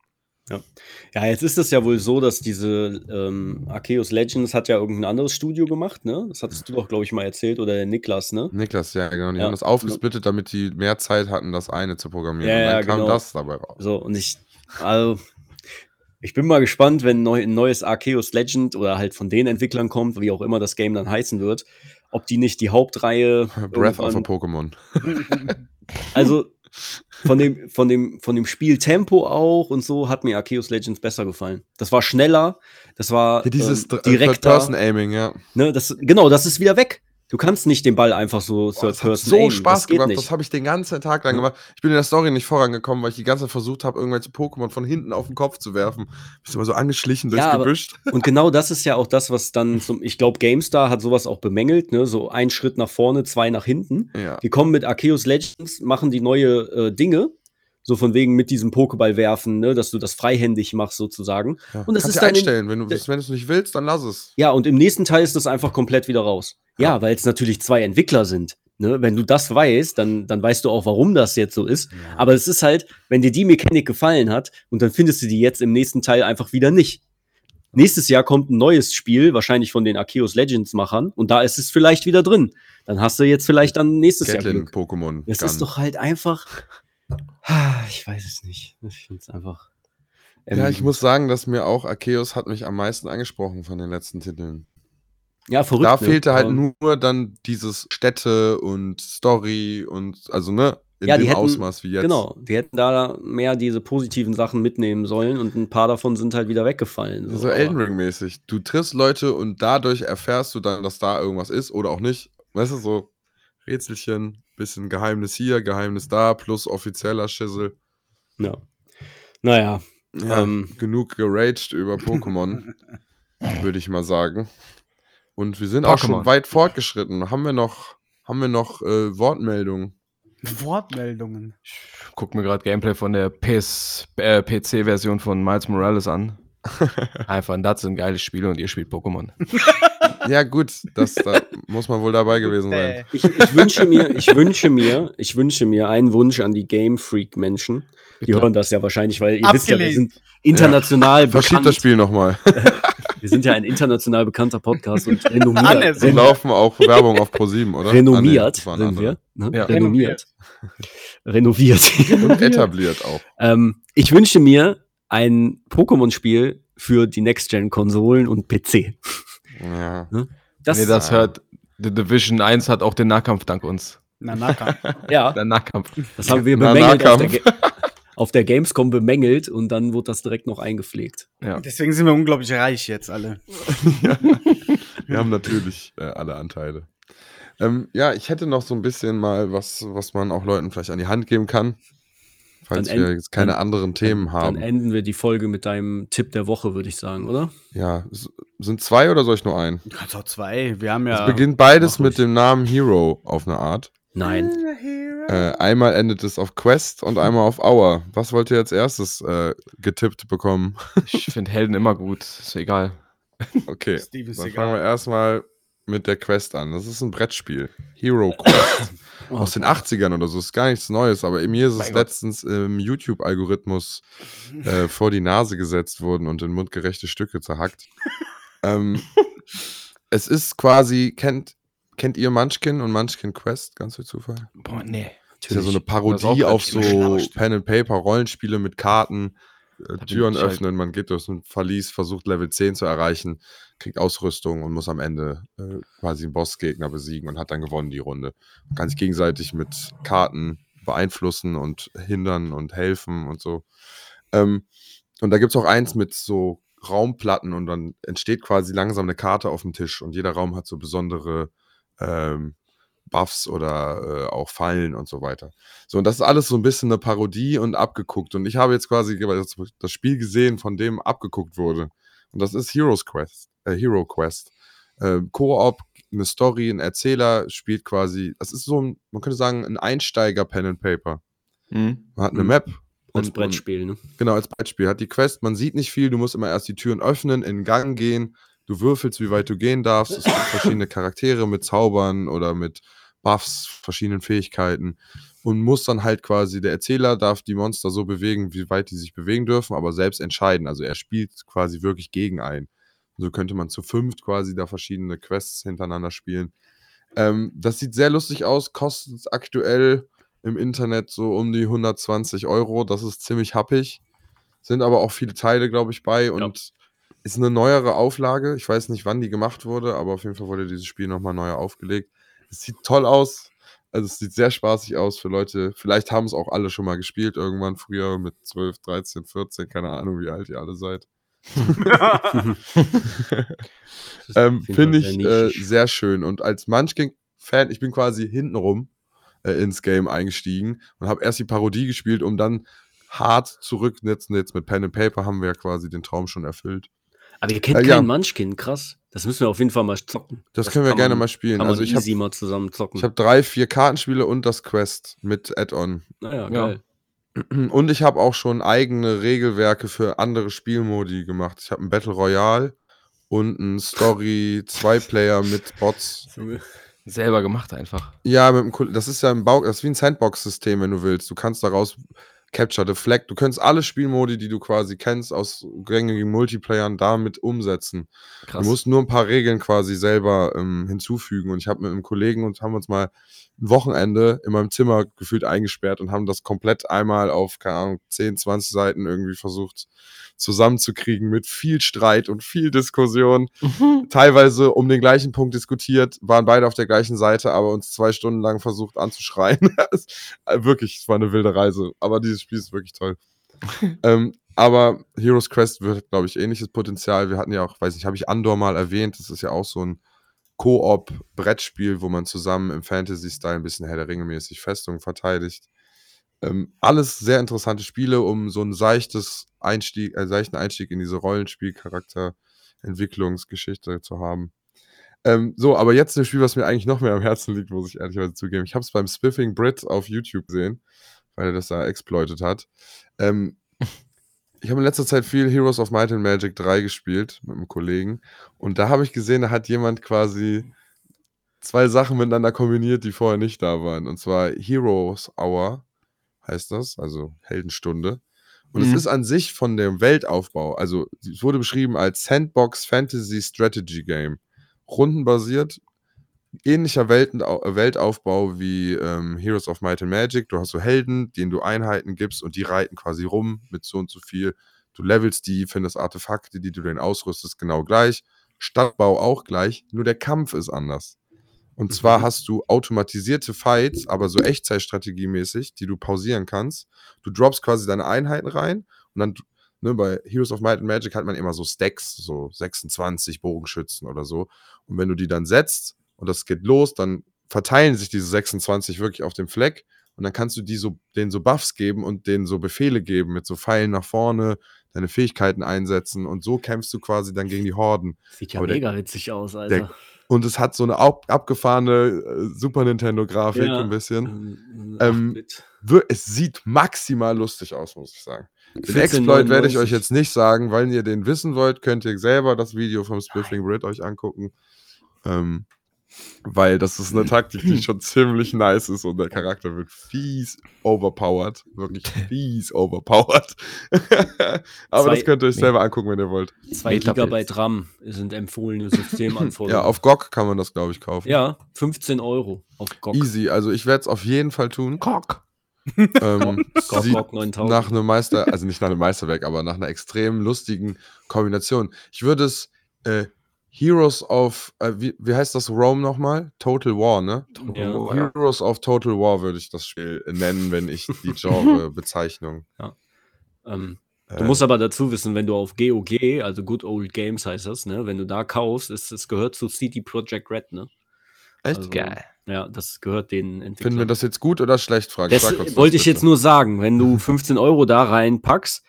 Ja, jetzt ist es ja wohl so, dass diese ähm, Arceus Legends hat ja irgendein anderes Studio gemacht, ne? Das hattest du doch, glaube ich, mal erzählt, oder der Niklas, ne? Niklas, ja, genau. Die Ja. haben das aufgesplittet, damit die mehr Zeit hatten, das eine zu programmieren. Ja, und dann ja, kam genau. das dabei raus. So, und ich, also, ich bin mal gespannt, wenn neu, ein neues Arceus Legend oder halt von den Entwicklern kommt, wie auch immer das Game dann heißen wird, ob die nicht die Hauptreihe. (laughs) Breath of a Pokémon. (laughs) (laughs) Also von dem, von dem, von dem Spieltempo auch und so hat mir Arceus Legends besser gefallen. Das war schneller, das war Ja, dieses ähm, direkter. Third-Person-Aiming, ja. Ne, das, genau, das ist wieder weg. Du kannst nicht den Ball einfach so Boah, Third Person so aimen. Spaß das geht gemacht, nicht. das habe ich den ganzen Tag lang gemacht. Ich bin in der Story nicht vorangekommen, weil ich die ganze Zeit versucht habe, irgendwelche Pokémon von hinten auf den Kopf zu werfen. Bist immer so angeschlichen durchs Ja, aber- Gebüsch. (laughs) Und genau das ist ja auch das, was dann zum, ich glaube, GameStar hat sowas auch bemängelt, ne? So ein Schritt nach vorne, zwei nach hinten. Ja. Die kommen mit Arceus Legends, machen die neue äh, Dinge. So von wegen mit diesem Pokéball werfen, ne, dass du das freihändig machst sozusagen. Ja. Und das Kannst ist dann in- einstellen. Wenn du wenn es nicht willst, dann lass es. Ja, und im nächsten Teil ist das einfach komplett wieder raus. Ja, weil es natürlich zwei Entwickler sind. Ne? Wenn du das weißt, dann, dann weißt du auch, warum das jetzt so ist. Aber es ist halt, wenn dir die Mechanik gefallen hat und dann findest du die jetzt im nächsten Teil einfach wieder nicht. Nächstes Jahr kommt ein neues Spiel, wahrscheinlich von den Arceus Legends Machern, und da ist es vielleicht wieder drin. Dann hast du jetzt vielleicht dann nächstes Jahr Glück. Es Gun. ist doch halt einfach. Ah, Ich weiß es nicht. Ich finde es einfach. Ja, ähm, ich muss sagen, dass mir auch Arceus hat mich am meisten angesprochen von den letzten Titeln. Ja, verrückt. da ne? fehlte halt nur dann dieses Städte und Story und also ne, in Ja, dem hätten- Ausmaß wie jetzt. Genau, die hätten da mehr diese positiven Sachen mitnehmen sollen und ein paar davon sind halt wieder weggefallen. So aber- Elden Ring-mäßig. Du triffst Leute und dadurch erfährst du dann, dass da irgendwas ist oder auch nicht. Weißt du, so Rätselchen, bisschen Geheimnis hier, Geheimnis da, plus offizieller Schissel. Ja. Naja, Ja, Ähm. genug geraged über Pokémon, (laughs) würde ich mal sagen. Und wir sind auch schon Pokémon. weit fortgeschritten. Haben wir noch, haben wir noch äh, Wortmeldungen? Wortmeldungen. Guck mir gerade Gameplay von der PS, äh, PC-Version von Miles Morales an. (laughs) Einfach, das sind geile Spiele und ihr spielt Pokémon. (laughs) Ja, gut, das da muss man wohl dabei gewesen sein. ich, ich wünsche mir, ich wünsche mir, ich wünsche mir einen Wunsch an die Game Freak Menschen. Die Bitte. hören das ja wahrscheinlich, weil ihr wisst ja, wir Abgelehnt. sind international (laughs) Verschiebt bekannt. das Spiel nochmal. (laughs) Wir sind ja ein international bekannter Podcast und renommiert. Wir laufen auch Werbung auf Pro7, oder? renommiert Ah, nee, sind wir. Ne? Ja. Renommiert. (laughs) Renoviert. Und etabliert auch. ähm, ich wünsche mir ein Pokémon-Spiel für die Next-Gen-Konsolen und PC. Ja. Das, nee, das hört. The Division 1 hat auch den Nahkampf dank uns. Na, Naka. (laughs) ja, Der Nahkampf. das haben wir Na, bemängelt auf der, Nahkampf. (laughs) Auf der Gamescom bemängelt und dann wurde das direkt noch eingepflegt. Ja. Deswegen sind wir unglaublich reich jetzt alle. (laughs) Wir haben natürlich äh, alle Anteile. Ähm, ja, ich hätte noch so ein bisschen mal was, was man auch Leuten vielleicht an die Hand geben kann. Falls Dann wir jetzt keine dann- anderen Themen Dann haben. enden wir die Folge mit deinem Tipp der Woche, würde ich sagen, oder? Ja, sind zwei oder soll ich nur einen? Du kannst auch zwei. Wir haben ja. es beginnt beides mit dem Namen Hero auf eine Art. Nein. Äh, einmal endet es auf Quest und einmal auf Hour. Was wollt ihr als erstes äh, getippt bekommen? Ich finde Helden immer gut. Ist egal. Okay, Steven dann Seagal. fangen wir erstmal mit der Quest an. Das ist ein Brettspiel. Hero Quest. (coughs) Oh, aus den 80ern oder so. Ist gar nichts Neues, aber mir ist es Gott. letztens im YouTube-Algorithmus äh, vor die Nase gesetzt worden und in mundgerechte Stücke zerhackt. (laughs) ähm, es ist quasi, kennt, kennt ihr Munchkin und Munchkin Quest? Ganz viel Zufall. Boah, nee. Ist ja so eine Das Parodie auf so im Schlauchstück. Pen and Paper Rollenspiele mit Karten, äh, Türen halt- öffnen, man geht durch ein Verlies, versucht Level 10 zu erreichen, kriegt Ausrüstung und muss am Ende äh, quasi einen Bossgegner besiegen und hat dann gewonnen die Runde. Man kann sich gegenseitig mit Karten beeinflussen und hindern und helfen und so. Ähm, und da gibt es auch eins mit so Raumplatten und dann entsteht quasi langsam eine Karte auf dem Tisch und jeder Raum hat so besondere ähm, Buffs oder äh, auch Fallen und so weiter. So, und das ist alles so ein bisschen eine Parodie und abgeguckt. Und ich habe jetzt quasi das, das Spiel gesehen, von dem abgeguckt wurde. Und das ist Heroes Quest, äh, Hero Quest. Äh, Koop, eine Story, ein Erzähler spielt quasi, das ist so ein, man könnte sagen, ein Einsteiger-Pen and Paper. Hm? Man hat eine Mhm. Map. Als Brettspiel, ne? Genau, als Brettspiel. Hat die Quest, man sieht nicht viel, du musst immer erst die Türen öffnen, in den Gang gehen, du würfelst, wie weit du gehen darfst. Es gibt (coughs) verschiedene Charaktere mit Zaubern oder mit Buffs, verschiedenen Fähigkeiten und muss dann halt quasi, der Erzähler darf die Monster so bewegen, wie weit die sich bewegen dürfen, aber selbst entscheiden. Also er spielt quasi wirklich gegen einen. So könnte man zu fünft quasi da verschiedene Quests hintereinander spielen. Ähm, das sieht sehr lustig aus, kostet aktuell im Internet so um die 120 Euro. Das ist ziemlich happig. Sind aber auch viele Teile, glaube ich, bei und ist eine neuere Auflage. Ich weiß nicht, wann die gemacht wurde, aber auf jeden Fall wurde dieses Spiel nochmal neu aufgelegt. Es sieht toll aus. Also es sieht sehr spaßig aus für Leute. Vielleicht haben es auch alle schon mal gespielt, irgendwann früher mit 12, 13, 14, keine Ahnung, wie alt ihr alle seid. (laughs) ähm, Finde ich äh, sehr schön. Und als Munchkin-Fan, ich bin quasi hintenrum äh, ins Game eingestiegen und habe erst die Parodie gespielt, um dann hart zurücknetzen. Jetzt mit Pen and Paper haben wir ja quasi den Traum schon erfüllt. Aber ihr kennt äh, keinen ja. Munchkin, krass. Das müssen wir auf jeden Fall mal zocken. Das, das können wir gerne man, mal spielen. Kann also ich easy hab, mal zusammen zocken. Ich habe drei, vier Kartenspiele und das Quest mit Add-on. Naja, geil. (clears throat) Und ich habe auch schon eigene Regelwerke für andere Spielmodi gemacht. Ich habe ein Battle Royale und ein Story Zwei-Player mit Bots. Selber gemacht einfach. Ja, mit dem, das ist ja ein Bau, das ist wie ein Sandbox-System, wenn du willst. Du kannst daraus Capture the Flag. Du könntest alle Spielmodi, die du quasi kennst aus gängigen Multiplayern, damit umsetzen. Krass. Du musst nur ein paar Regeln quasi selber ähm, hinzufügen. Und ich habe mit einem Kollegen und haben uns mal ein Wochenende in meinem Zimmer gefühlt eingesperrt und haben das komplett einmal auf, keine Ahnung, 10, 20 Seiten irgendwie versucht zusammenzukriegen mit viel Streit und viel Diskussion. Mhm. Teilweise um den gleichen Punkt diskutiert, waren beide auf der gleichen Seite, aber uns zwei Stunden lang versucht anzuschreien. (laughs) Äh, wirklich, es war eine wilde Reise. Aber dieses Spiel ist wirklich toll. (laughs) ähm, aber Heroes Quest wird, glaube ich, ähnliches Potenzial. Wir hatten ja auch, weiß nicht, habe ich Andor mal erwähnt, das ist ja auch so ein Koop-Brettspiel, wo man zusammen im Fantasy-Style ein bisschen Herr der Ringe mäßig Festungen verteidigt. Ähm, alles sehr interessante Spiele, um so einen seichtes Einstieg, äh, seichten Einstieg in diese Rollenspiel-Charakter-Entwicklungsgeschichte zu haben. Ähm, so, aber jetzt ein Spiel, was mir eigentlich noch mehr am Herzen liegt, muss ich ehrlicherweise zugeben. Ich habe es beim Spiffing Brit auf YouTube gesehen, weil er das da exploitet hat. Ähm, ich habe in letzter Zeit viel Heroes of Might and Magic 3 gespielt mit einem Kollegen und da habe ich gesehen, da hat jemand quasi zwei Sachen miteinander kombiniert, die vorher nicht da waren. Und zwar Heroes Hour heißt das, also Heldenstunde. Und mhm. es ist an sich von dem Weltaufbau, also es wurde beschrieben als Sandbox Fantasy Strategy Game. Rundenbasiert, ähnlicher Welten, Weltaufbau wie ähm, Heroes of Might and Magic. Du hast so Helden, denen du Einheiten gibst und die reiten quasi rum mit so und so viel. Du levelst die, findest Artefakte, die du denen ausrüstest, genau gleich. Stadtbau auch gleich, nur der Kampf ist anders. Und mhm. zwar hast du automatisierte Fights, aber so Echtzeitstrategie-mäßig, die du pausieren kannst. Du droppst quasi deine Einheiten rein und dann, ne, bei Heroes of Might and Magic hat man immer so Stacks, so 26 Bogenschützen oder so. Und wenn du die dann setzt und das geht los, dann verteilen sich diese 26 wirklich auf dem Fleck und dann kannst du die so, denen so Buffs geben und denen so Befehle geben mit so Pfeilen nach vorne, deine Fähigkeiten einsetzen und so kämpfst du quasi dann gegen die Horden. Sieht ja Aber mega der, witzig aus, Alter. Der, und es hat so eine abgefahrene äh, Super Nintendo-Grafik ja. ein bisschen. Ähm, es sieht maximal lustig aus, muss ich sagen. Den Exploit werde ich euch jetzt nicht sagen, weil ihr den wissen wollt, könnt ihr selber das Video vom Spiffing Brit euch angucken. Ähm, weil das ist eine Taktik, die (clears throat) schon ziemlich nice ist und der Charakter wird fies overpowered. Wirklich fies overpowered. (laughs) Aber Zwei, das könnt ihr euch selber angucken, wenn ihr wollt. 2 GB RAM sind empfohlene Systemanforderungen. (laughs) ja, auf GOG kann man das, glaube ich, kaufen. Ja, 15 Euro auf GOG. Easy, also ich werde es auf jeden Fall tun. GOG. (laughs) ähm, GOG, GOG 9000. Nach einem Meister, also nicht nach einem Meisterwerk, aber nach einer extrem lustigen Kombination. Ich würde es äh, Heroes of, äh, wie, wie heißt das Rome nochmal? Total War, ne? Ja. Heroes of Total War würde ich das Spiel nennen, wenn ich die (laughs) Genre-Bezeichnung. Ja. Ähm, äh, du musst aber dazu wissen, wenn du auf GOG, also Good Old Games heißt das, ne? Wenn du da kaufst, ist, es gehört zu CD Projekt Red, ne? Echt? Also, Geil. Ja, das gehört den Entwicklern. Finden wir das jetzt gut oder schlecht? Frage. Das wollte ich jetzt nur sagen. Wenn du 15 Euro da reinpackst,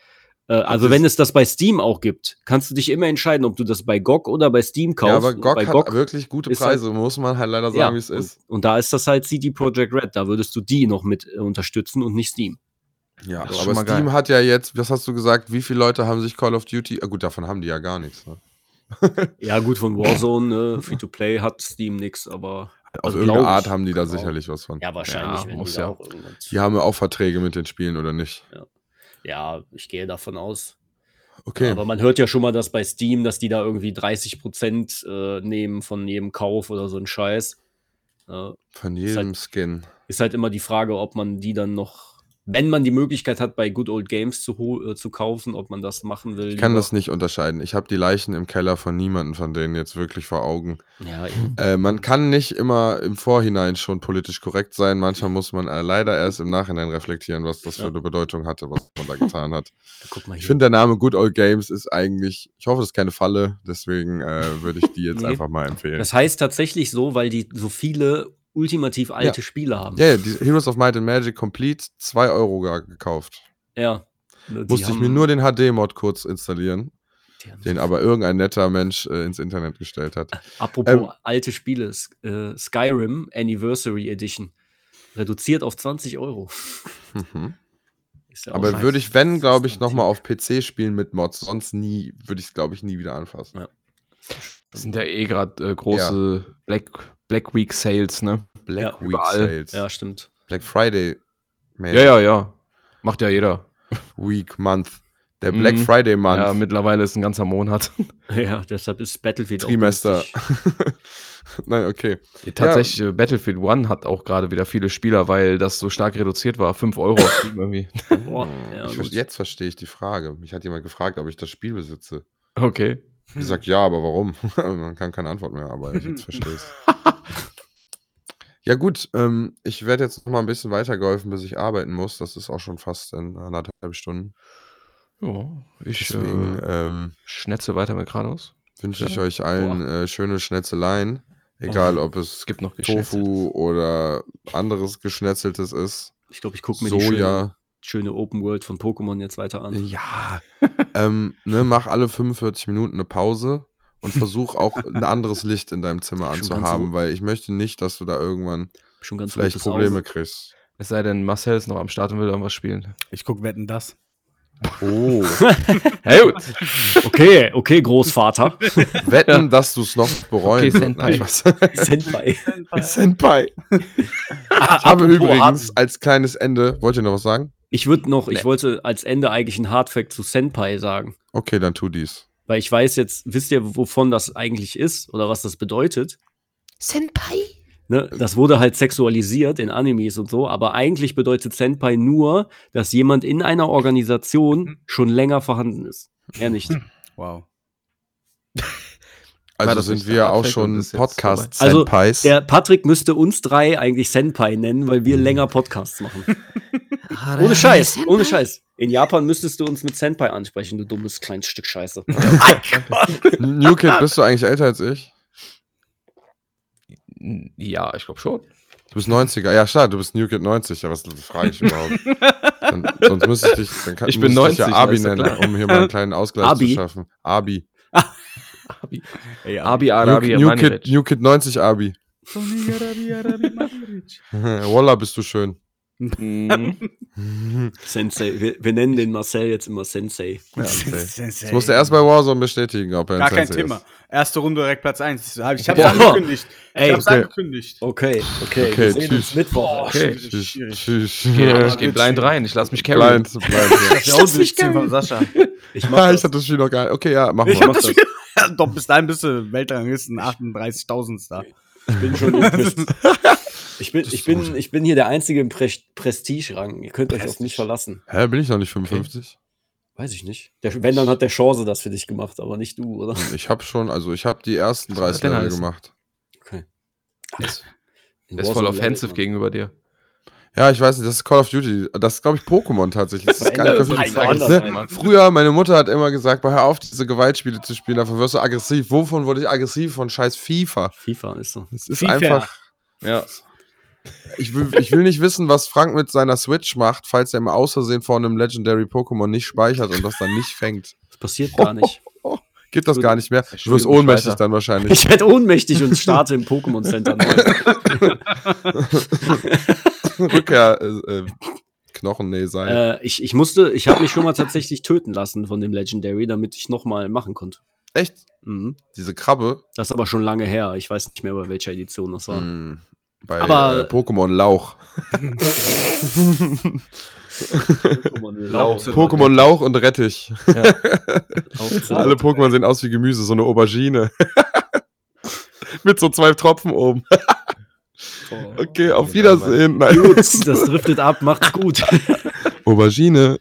äh, also wenn es das bei Steam auch gibt, kannst du dich immer entscheiden, ob du das bei GOG oder bei Steam kaufst. Ja, aber GOG bei hat GOG wirklich gute Preise, halt, muss man halt leider sagen, ja, wie es ist. Und, und, da ist das halt CD Projekt Red, da würdest du die noch mit äh, unterstützen und nicht Steam. Ja, aber Steam geil. hat ja jetzt, was hast du gesagt, wie viele Leute haben sich Call of Duty, ah, gut, davon haben die ja gar nichts. Ne? (laughs) ja gut, von Warzone, ne? Free-to-Play hat Steam nichts, aber Auf Also irgendeine Art ich. haben die da Genau. sicherlich was von. Ja, wahrscheinlich. Ja, die ja. Die haben ja auch Verträge mit den Spielen, oder nicht? ja, ich gehe davon aus. Okay. Aber man hört ja schon mal, dass bei Steam, dass die da irgendwie 30% äh, nehmen von jedem Kauf oder so ein Scheiß. Äh, Von ist jedem halt- Skin. ist halt immer die Frage, ob man die dann noch, wenn man die Möglichkeit hat, bei Good Old Games zu, äh, zu kaufen, ob man das machen will. Ich kann lieber. das nicht unterscheiden. Ich habe die Leichen im Keller von niemandem von denen jetzt wirklich vor Augen. Ja. (laughs) Äh, man kann nicht immer im Vorhinein schon politisch korrekt sein. Manchmal muss man äh, leider erst im Nachhinein reflektieren, was das für Ja. eine Bedeutung hatte, was man da getan hat. (laughs) Ich finde, der Name Good Old Games ist eigentlich, ich hoffe, das ist keine Falle, deswegen äh, würde ich die jetzt (laughs) Nee. einfach mal empfehlen. Das heißt tatsächlich so, weil die so viele ultimativ alte Spiele haben. Ja, ja, die Heroes of Might and Magic Complete, 2 Euro gar gekauft. Ja. Die Musste ich mir nur den HD-Mod kurz installieren, den aber irgendein netter Mensch äh, ins Internet gestellt hat. Apropos Ähm, alte Spiele, S- äh, Skyrim Anniversary Edition. Reduziert auf 20 Euro. Mhm. (laughs) Ja Aber würde ich, wenn, glaube ich, nochmal auf PC spielen mit Mods, sonst nie, würde ich es, glaube ich, nie wieder anfassen. Ja. Das sind ja eh gerade äh, große Black, Black Week Sales, ne? Black Ja, Week überall. Sales. Ja, stimmt. Black Friday Man, Ja, ja, ja. Macht ja jeder. (laughs) Week, Month. Der Mhm. Black Friday Month. Ja, mittlerweile ist ein ganzer Monat. (laughs) Ja, deshalb ist Battlefield Trimester. (laughs) Nein, okay. Tatsächlich, äh, Battlefield One hat auch gerade wieder viele Spieler, weil das so stark reduziert war. 5 Euro irgendwie. Boah, ja, ich, jetzt verstehe ich die Frage. Mich hat jemand gefragt, ob ich das Spiel besitze. Okay. Ich gesagt, ja, aber warum? (laughs) Man kann keine Antwort mehr, aber ich (laughs) jetzt verstehe es. Ja gut, ähm, ich werde jetzt noch mal ein bisschen weitergeholfen, bis ich arbeiten muss. Das ist auch schon fast in anderthalb Stunden. Ja, ich Deswegen äh, ähm, schnetze weiter mit Kratos. wünsche ich ja. euch allen äh, schöne Schnetzeleien. Egal, ob es Es gibt noch. Tofu oder anderes Geschnetzeltes ist. Ich glaube, ich gucke mir Soja. Schöne Open World von Pokémon jetzt weiter an. Ja. ähm, ne, mach alle 45 Minuten eine Pause und (laughs) versuch auch ein anderes Licht in deinem Zimmer Schon anzuhaben, weil ich möchte nicht, dass du da irgendwann Schon ganz vielleicht Probleme Auge. kriegst. Es sei denn, Marcel ist noch am Start und will irgendwas spielen. Ich guck Wetten das. Oh. (laughs) Hey, gut. Okay, okay, Großvater. (laughs) Wetten, dass du es noch bereuen Okay, wirst. Senpai. Nein, Spaß. Senpai. Senpai. Ich habe übrigens als kleines Ende, wollt ihr noch was sagen? Ich würde noch, ich wollte als Ende eigentlich ein Hardfact zu Senpai sagen. Okay, dann tu dies. Weil ich weiß jetzt, wisst ihr, wovon das eigentlich ist oder was das bedeutet? Senpai? Ne, das wurde halt sexualisiert in Animes und so, aber eigentlich bedeutet Senpai nur, dass jemand in einer Organisation schon länger vorhanden ist. Er nicht. Wow. Also sind wir auch schon podcast Also, senpais Der Patrick müsste uns drei eigentlich Senpai nennen, weil wir länger Podcasts machen. (laughs) Ohne Scheiß, ohne Scheiß. In Japan müsstest du uns mit Senpai ansprechen, du dummes kleines Stück Scheiße. (laughs) (laughs) New Kid, bist du eigentlich älter als ich? Ja, ich glaube schon. Du bist 90er. Ja, klar, du bist New Kid 90. Ja, was frage ich überhaupt? Dann, sonst müsste ich dich, dann kann, Ich bin müsste ich 90, ja Abi nennen, um hier mal einen kleinen Ausgleich Abi? zu schaffen. Abi. Abi, Ey, Abi, New, Arabi, New, Kid, New Kid 90 Abi. Walla, (laughs) bist du schön. Mhm. (laughs) Sensei. Wir, wir nennen den Marcel jetzt immer Sensei. Ja. Sensei. Das musste erst bei Warzone bestätigen, ob er ein Gar kein Sensei Thema. ist. Erste Runde direkt Platz 1. Ich hab's Boah. angekündigt. Ey, ich hab's okay. angekündigt. Okay, okay. Okay, wir sehen tschüss. uns Mittwoch. Okay. Schwierig, Tschüss, tschüss. Ich gehe ich geh blind rein, ich lasse mich carryen. Blind, blind, ja. Ich auch durchziehen von Sascha. Ich mach ich das. hatte das Spiel noch gar nicht. Okay, ja, mach Ich mal. hab das Spiel. (laughs) Doch, bis dahin bist du Weltranglisten 38.000 da. Ich bin schon (laughs) ich bin, ich, bin, ich bin hier der Einzige im Pre Prestige-Rang. Ihr könnt euch auf mich verlassen. Hä, bin ich noch nicht 55? Weiß ich nicht. Der, wenn, dann hat der Chance das für dich gemacht, aber nicht du, oder? Ich habe schon, also ich habe die ersten Was soll 30 das denn Level gemacht. Okay. Der ist, In der ist voll offensive gegenüber dir. Ja, ich weiß nicht, das ist Call of Duty. Das ist, glaube ich, Pokémon tatsächlich. Das ist gar nicht dafür- Ne? Früher, meine Mutter hat immer gesagt, hör auf, diese Gewaltspiele zu spielen, davon wirst du aggressiv. Wovon wurde ich aggressiv? Von scheiß FIFA. FIFA ist so. Es ist FIFA. einfach. Ja. Ich will, ich will nicht wissen, was Frank mit seiner Switch macht, falls er im Außersehen vor einem Legendary Pokémon nicht speichert und das dann nicht fängt. Das passiert gar nicht. (laughs) Geht das gar nicht mehr. Du wirst ohnmächtig weiter. dann wahrscheinlich. Ich werde ohnmächtig und starte im Pokémon Center neu. (laughs) Rückkehr, äh, äh, Knochen, nee, sein. äh, ich, ich musste, ich habe mich schon mal tatsächlich töten lassen von dem Legendary, damit ich nochmal machen konnte. Echt? Mhm. Diese Krabbe? Das ist aber schon lange her. Ich weiß nicht mehr, bei welcher Edition das war. Hm, bei Aber- äh, Pokémon Lauch. (laughs) Lauch. Pokémon Lauch und Rettich. Auch (laughs) Alle Pokémon sehen aus wie Gemüse, so eine Aubergine. (laughs) Mit so zwei Tropfen oben. Okay, auf Wiedersehen. Nein. Gut, das driftet ab, macht's gut. (laughs) Aubergine.